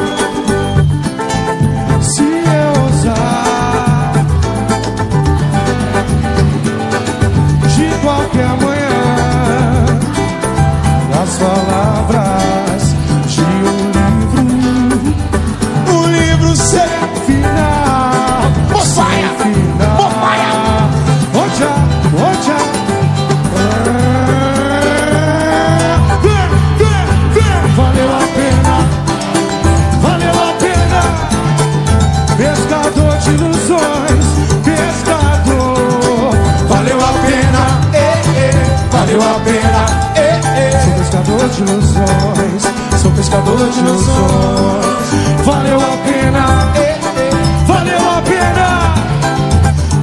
Pescador de ilusões. Valeu a pena, eh, eh, valeu a pena.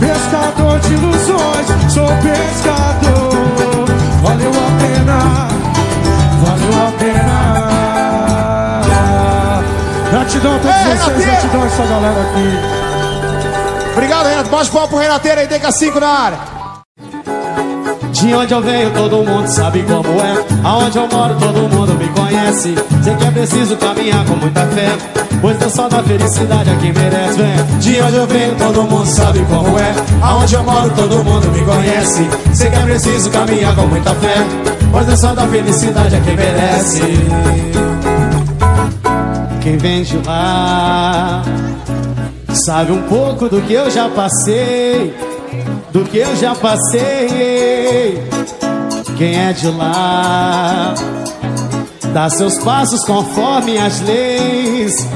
Pescador de ilusões, sou pescador. Valeu a pena, valeu a pena. Gratidão a todos Ei, vocês, gratidão a essa galera aqui. Obrigado, Renato. Bate palma pro Renateiro aí, DK5 na área. De onde eu venho, todo mundo sabe como é. Aonde eu moro, todo mundo me conhece. Sei que é preciso caminhar com muita fé. Pois é só da felicidade a quem merece, vem. De onde eu venho, todo mundo sabe como é. Aonde eu moro, todo mundo me conhece. Sei que é preciso caminhar com muita fé. Pois é só da felicidade a quem merece. Quem vem de lá sabe um pouco do que eu já passei do que eu já passei. Quem é de lá dá seus passos conforme as leis,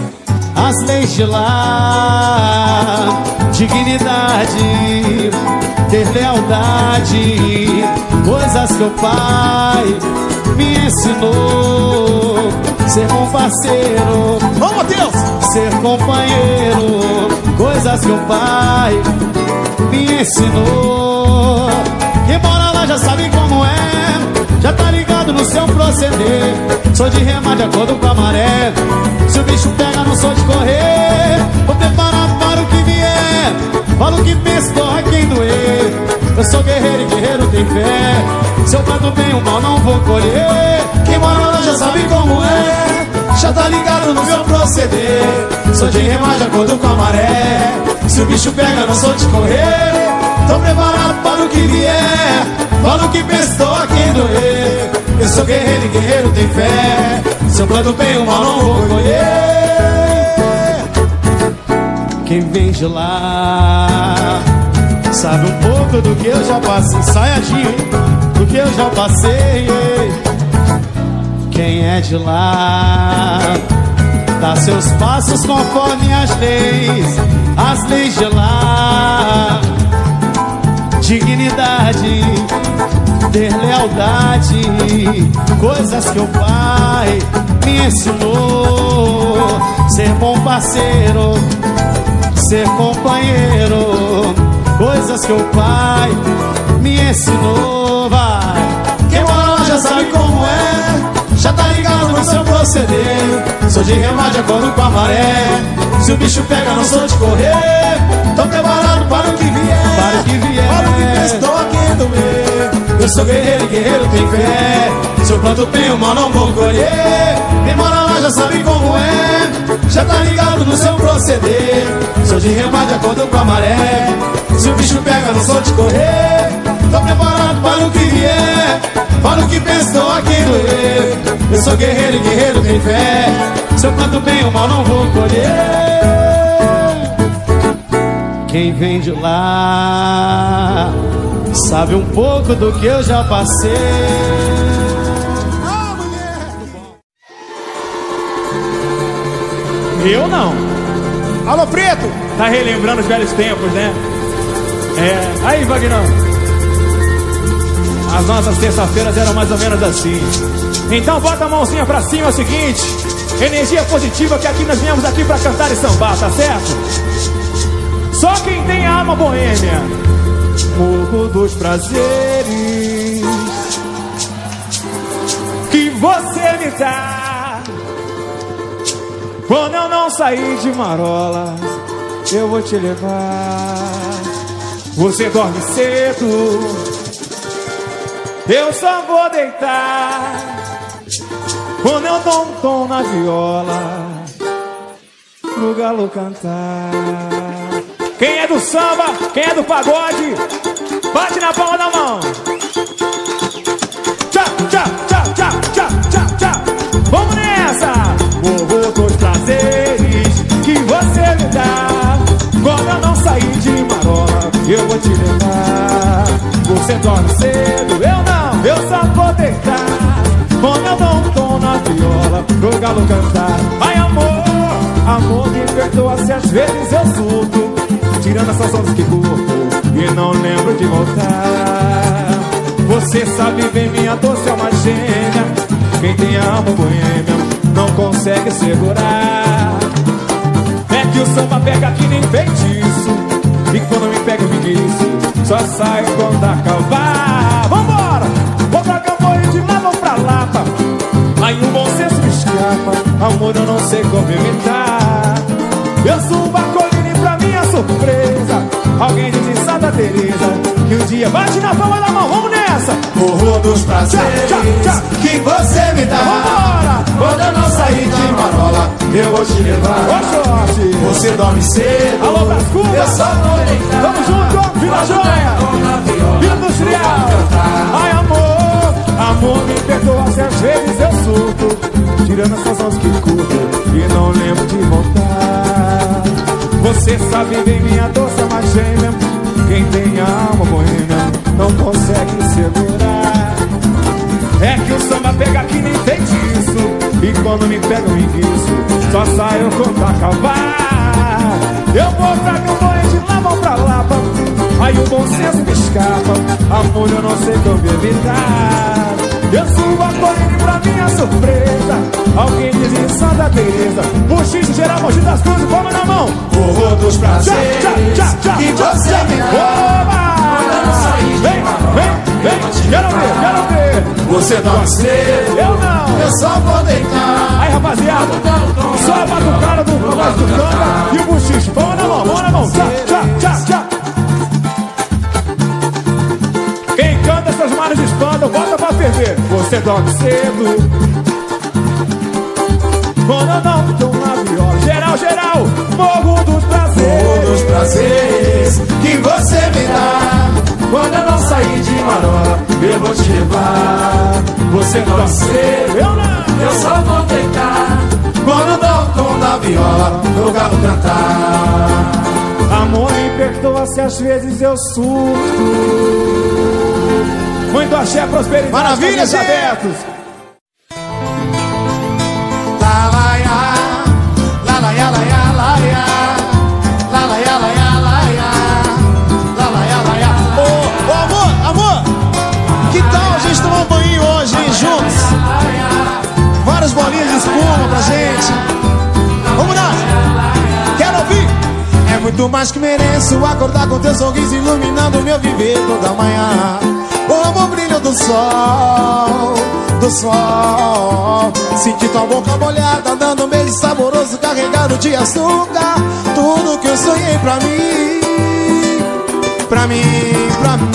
as leis de lá. Dignidade, ter lealdade, coisas que o pai me ensinou. Ser bom parceiro, Vamos, Matheus! ser companheiro, coisas que o pai me ensinou. Quem mora lá já sabe como no seu proceder. Sou de remar de acordo com a maré. Se o bicho pega, não sou de correr. Tô preparado para o que vier. Falo o que penso, corre quem doer. Eu sou guerreiro e guerreiro tem fé. Se eu canto bem, o mal não vou colher. Quem mora lá já sabe como é. Já tá ligado no meu proceder. Sou de remar de acordo com a maré. Se o bicho pega, não sou de correr. Tô preparado para o que vier. Falo que penso, tô a quem doer. Eu sou guerreiro e guerreiro tem fé. Se eu planto bem, o mal não vou colher. Quem vem de lá sabe um pouco do que eu já passei. Ensaiadinho? Do que eu já passei. Quem é de lá dá seus passos conforme as leis, as leis de lá. Dignidade, ter lealdade, coisas que o pai me ensinou. Ser bom parceiro, ser companheiro, coisas que o pai me ensinou. Vai, quem mora já sabe como é, já tá ligado no seu proceder. Sou de remar de acordo com a maré. Se o bicho pega, não sou de correr. Tô preparado para o que vier. Para o que vier. Para o que tô aqui do meio. Eu sou guerreiro e guerreiro tem fé. Se eu planto bem, o mal não vou colher. Quem mora lá já sabe como é. Já tá ligado no seu proceder. Sou de remar de acordo com a maré. Se o bicho pega, não sou de correr. Tô preparado para o que vier. Para o que penso, tô aqui doer. Eu sou guerreiro e guerreiro tem fé. Se eu planto bem, o mal não vou colher. Quem vem de lá sabe um pouco do que eu já passei. Eu não. Alô, Preto! Tá relembrando os velhos tempos, né? É. Aí, Vagnão. As nossas terças-feiras eram mais ou menos assim. Então bota a mãozinha pra cima, é o seguinte. Energia positiva que aqui nós viemos aqui pra cantar e sambar, tá certo? Só quem tem a alma boêmia. Morro dos prazeres que você me dá. Quando eu não sair de marola, eu vou te levar. Você dorme cedo, eu só vou deitar. Quando eu dou um tom na viola, pro galo cantar. Quem é do samba, quem é do pagode, bate na palma da mão. Tchau, tchau, tchau, tchau, tchau, tchau, tchau. Vamos nessa! Morro dos prazeres que você me dá. Quando eu não sair de marola, eu vou te levar. Você dorme cedo, eu não, eu só vou deitar. Quando eu um tom na viola, pro galo cantar. Ai, amor, amor, me perdoa se às vezes eu surto. Tirando essas ondas que curto e não lembro de voltar. Você sabe bem, minha doce alma gêmea. Quem tem alma boêmia não consegue segurar. É que o samba pega que nem feitiço. E quando me pega, me diz, só sai quando acabar. Vambora! Vou pra campanha de lá, vou pra Lapa. Aí o bom senso me escapa. Amor, eu não sei como evitar. Eu subo surpresa, alguém em Santa Teresa que um dia bate na palma da mão, vamos nessa! Morro dos prazeres Tchá, tchá, que você me dá. Vambora! Quando eu não sair de marola, eu vou te levar. Ô, sorte! Você dorme cedo. Alô! Eu só vou deitar. Tamo junto, Vila Joia! Vila Industrial! Ai, amor, amor, me perdoa se às vezes eu surto Tirando essas horas que curto e não lembro de voltar Você sabe bem minha doce mas gêmea Quem tem alma boêmia não consegue segurar. É que o samba pega que nem feitiço E quando me pega eu enguiço. Só saio quando acabar. Eu vou pra campanha de vou pra Lapa. Aí o bom senso me escapa. Amor, eu não sei como evitar Eu subo a colina e pra minha surpresa Alguém diz em Santa Teresa Buchicho, geral, mochi das cruzes, palma na mão Morro dos prazeres Tchá, tchá, tchá, que você me dá. Oba! Vem, vem, vem, quero ver, quero ver Você dorme cedo. Eu não Eu só vou deitar. Aí, rapaziada, só a batucada do voz do canta e o buchicho. Vamos na mão, vamos na mão. Tchá, tchá, tchá, tchá. Espanta, bota pra ferver. Você dorme cedo. Quando eu não tô na viola. Geral, geral, morro dos Morro prazeres. dos prazeres que você me dá. Quando eu não sair de marola, eu vou te levar. Você dorme cedo. Eu não. Eu só vou deitar. Quando dou o tom da viola, no galo cantar. Amor, me perdoa se às vezes eu surto. Muito axé, prosperidade, Maravilha, caminhos gente! abertos. Ô, amor, amor, que tal a gente tomar um banho hoje, hein, juntos? Várias bolinhas de espuma pra gente. Vamos lá! Quero ouvir! É muito mais que mereço acordar com teu sorriso iluminando meu viver toda manhã. Como o brilho do sol, do sol. Sentir tua boca molhada, dando um beijo saboroso carregado de açúcar. Tudo que eu sonhei pra mim, pra mim, pra mim.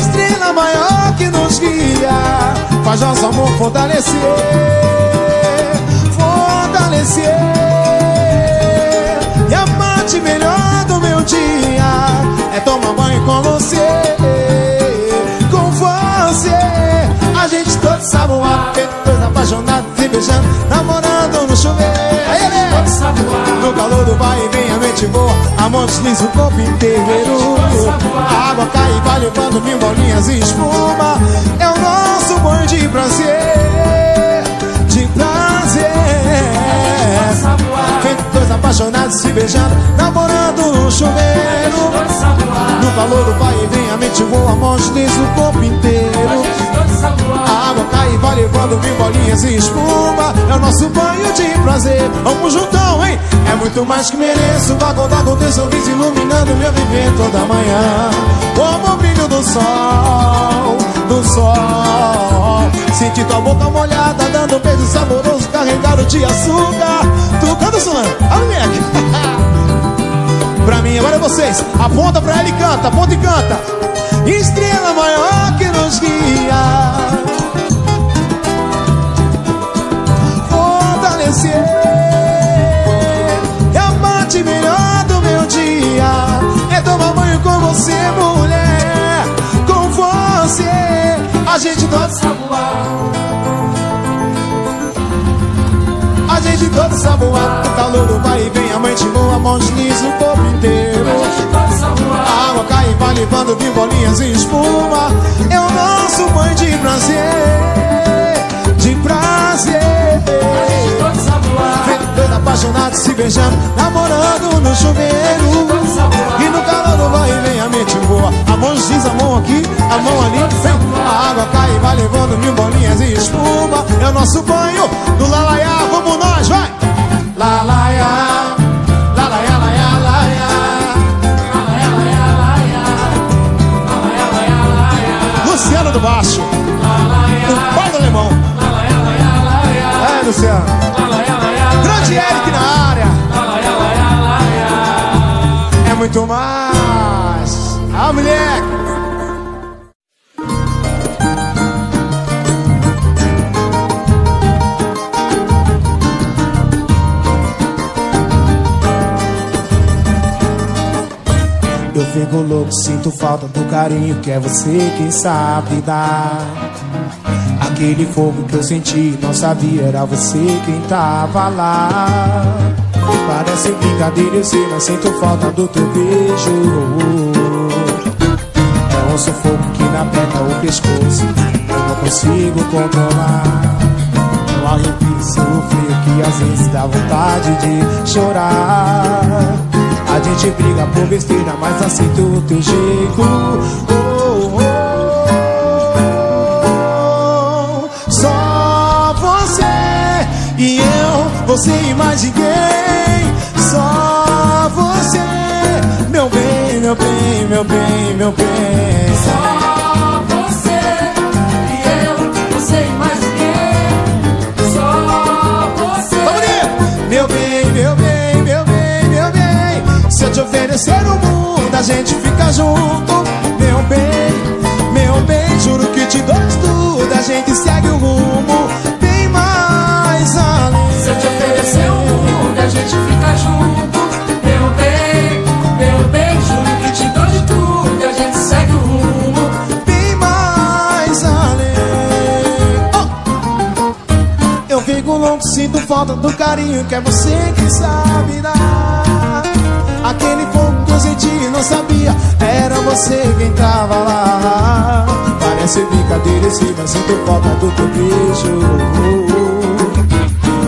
Estrela maior que nos guia Faz nosso amor fortalecer Fortalecer É tomar banho com você Com você. A gente todo saboado Dois apaixonados se beijando Namorando no chuveiro. Aí, Lelê! No calor do vai e vem a mente boa A mão desliza o corpo inteiro. A água cai e vai levando mil bolinhas e espuma. É o nosso banho de prazer De prazer dois apaixonados se beijando Namorando no chuveiro. No calor do vai e vem a mente voa mão desliza o corpo inteiro a água cai e vai levando bolinhas e espuma. É o nosso banho de prazer. Vamos juntão, hein? É muito mais que mereço. Acordar com teu sorriso iluminando meu viver toda manhã. Como o brilho do sol, do sol. Sentir tua boca molhada Dando um beijo saboroso carregado de açúcar. Tu canta, Solano? Ah, moleque! pra mim, agora é vocês. Aponta pra ela e canta, aponta e canta. Estrela maior que nos guia você, mulher Com você. A gente todo A gente todo saboado O calor do vai e vem A mãe te voa, a desliza o corpo inteiro. A água cai e vai levando de bolinhas e espuma. É o nosso banho de prazer De prazer. Feito dois apaixonados se beijando Namorando no chuveiro E no calor do vai e vem a mente voa A mão diz a mão aqui, a mão ali. A água cai e vai levando mil bolinhas e espuma. É o nosso banho do lalaiá, vamos nós, vai! Lalaiá. Luciano do Baixo, o pai do alemão. É, Luciano. Grande Eric na área. É muito mais. Ah, moleque. Eu fico louco, sinto falta do carinho que é você quem sabe dar. Aquele fogo que eu senti, não sabia, era você quem tava lá. Parece brincadeira, eu sei, mas sinto falta do teu beijo. É um sufoco que me aperta o pescoço, eu não consigo controlar. Um arrepio, o frio que às vezes dá vontade de chorar. A gente briga por besteira, mas aceito o teu jeito. E mais ninguém. Só você, meu bem, meu bem, meu bem, meu bem. Só você e eu, você e mais ninguém. Só você. Vamos! Meu bem, meu bem, meu bem, meu bem. Se eu te oferecer o mundo, a gente fica junto. Meu bem, meu bem, juro que te dou tudo. A gente segue o rumo do carinho que é você que sabe dar. Aquele fogo que eu senti, não sabia, era você quem tava lá. Parece brincadeira esse, mas sinto falta do teu beijo.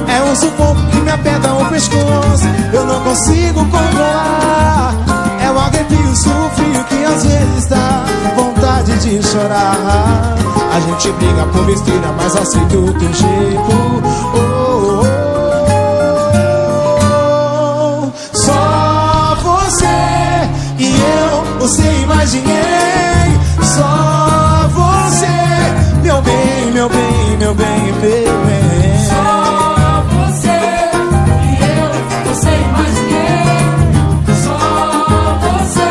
É um sufoco que me aperta o pescoço, eu não consigo controlar. É o arrepio, frio que às vezes dá vontade de chorar. A gente briga por besteira, mas aceito o teu jeito. Oh, oh, oh. Ninguém. Só você, meu bem, meu bem, meu bem, meu bem. Só você e eu, você mais ninguém. Só você.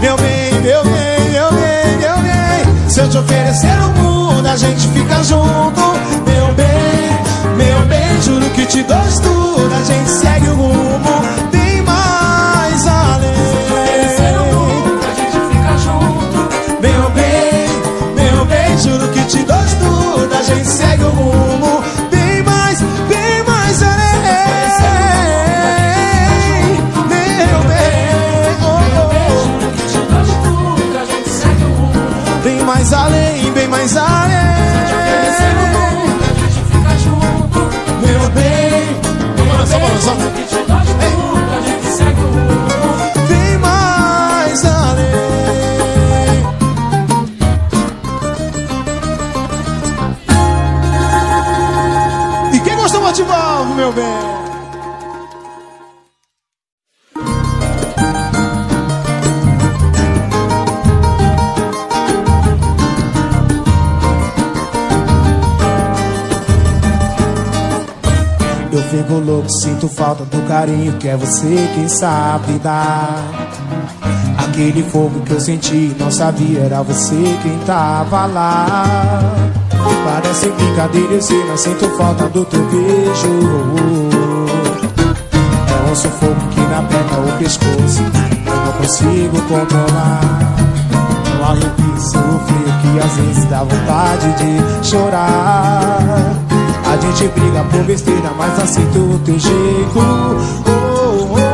Meu bem, meu bem, meu bem, meu bem. Se eu te oferecer o mundo, a gente fica junto. Meu bem, meu bem, juro que te dou tudo. Do carinho que é você quem sabe dar. Aquele fogo que eu senti, não sabia, era você quem tava lá. Parece brincadeira, eu sei, mas sinto falta do teu beijo. É um sufoco que me aperta o pescoço, eu não consigo controlar. Um arrepio, o frio que às vezes dá vontade de chorar. Gente briga por besteira, mas aceito o teu jeito. Oh, oh, oh.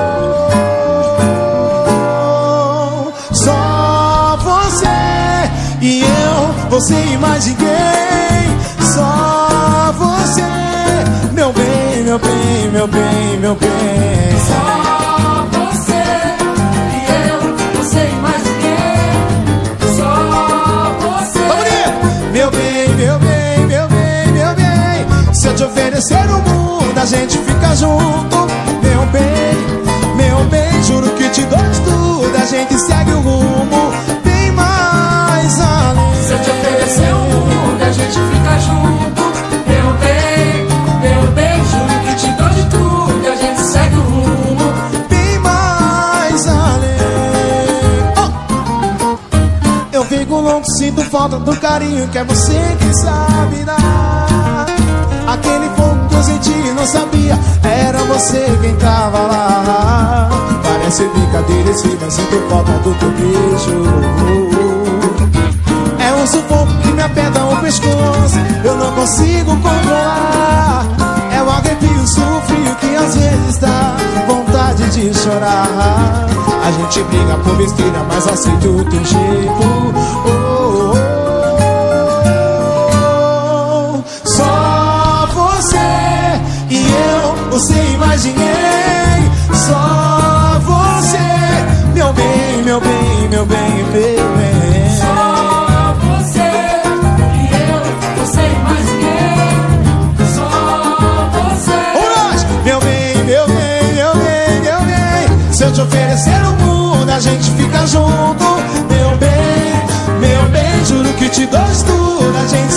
Só você e eu, você e mais ninguém. Só você, meu bem, meu bem, meu bem, meu bem. Só te oferecer o mundo, a gente fica junto, meu bem, meu bem, juro que te dou tudo, a gente segue o rumo, bem mais além. Se eu te oferecer o mundo, a gente fica junto, meu bem, meu bem, juro que te dou de tudo, a gente segue o rumo, bem mais além. Oh! Eu fico louco, sinto falta do carinho que é você que sabe dar. Aquele fogo que eu senti não sabia, era você quem tava lá. Parece brincadeira esse, mas sinto falta do teu beijo. É um sufoco que me aperta o pescoço, eu não consigo controlar. É o arrepio, frio que às vezes dá vontade de chorar. A gente briga por besteira, mas aceito o teu jeito. Você imaginei. Só você, meu bem, meu bem, meu bem, meu bem. Só você e eu, você imaginei. Só você. Meu bem, meu bem, meu bem, meu bem. Se eu te oferecer o mundo, a gente fica junto. Meu bem, meu bem, juro que te dou tudo. A gente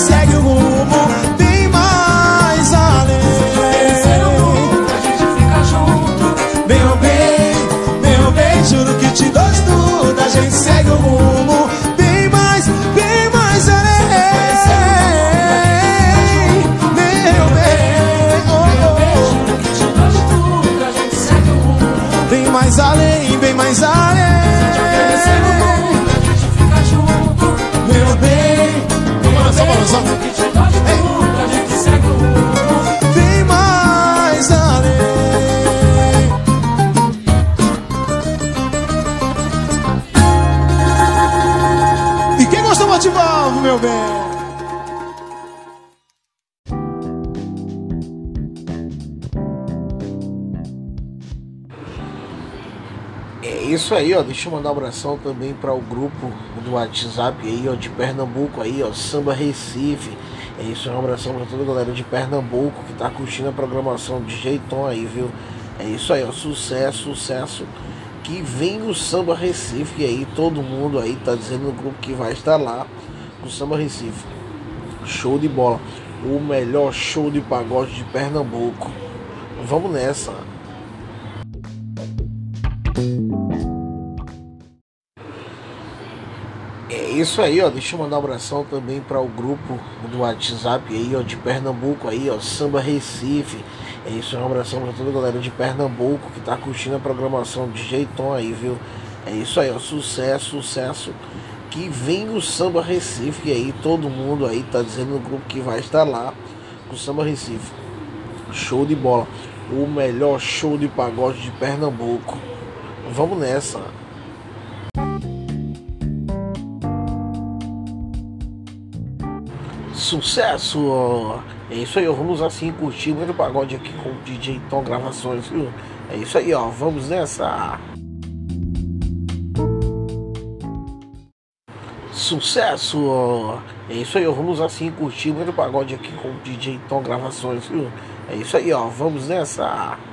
aí, ó. Deixa eu mandar um abração também para o grupo do WhatsApp aí, ó, de Pernambuco aí, ó, Samba Recife. É isso, um abração para toda a galera de Pernambuco que tá curtindo a programação de jeitão aí, viu? É isso aí, ó, sucesso, sucesso. Que vem o Samba Recife aí, todo mundo aí tá dizendo no grupo que vai estar lá no Samba Recife. Show de bola. O melhor show de pagode de Pernambuco. Vamos nessa. Isso aí, ó. Deixa eu mandar um abração também para o grupo do WhatsApp aí, ó, de Pernambuco aí, ó, Samba Recife. É isso, um abração para toda a galera de Pernambuco que tá curtindo a programação de jeitão aí, viu? É isso aí, ó, sucesso, sucesso. Que vem o Samba Recife aí, todo mundo aí tá dizendo no grupo que vai estar lá com o Samba Recife. Show de bola. O melhor show de pagode de Pernambuco. Vamos nessa. Sucesso! É isso aí. Vamos assim curtir muito pagode aqui com o DJ Tom Gravações, viu? É isso aí, ó. Vamos nessa! Sucesso! É isso aí. Vamos assim curtir muito pagode aqui com o DJ Tom Gravações, viu? É isso aí, ó. Vamos nessa!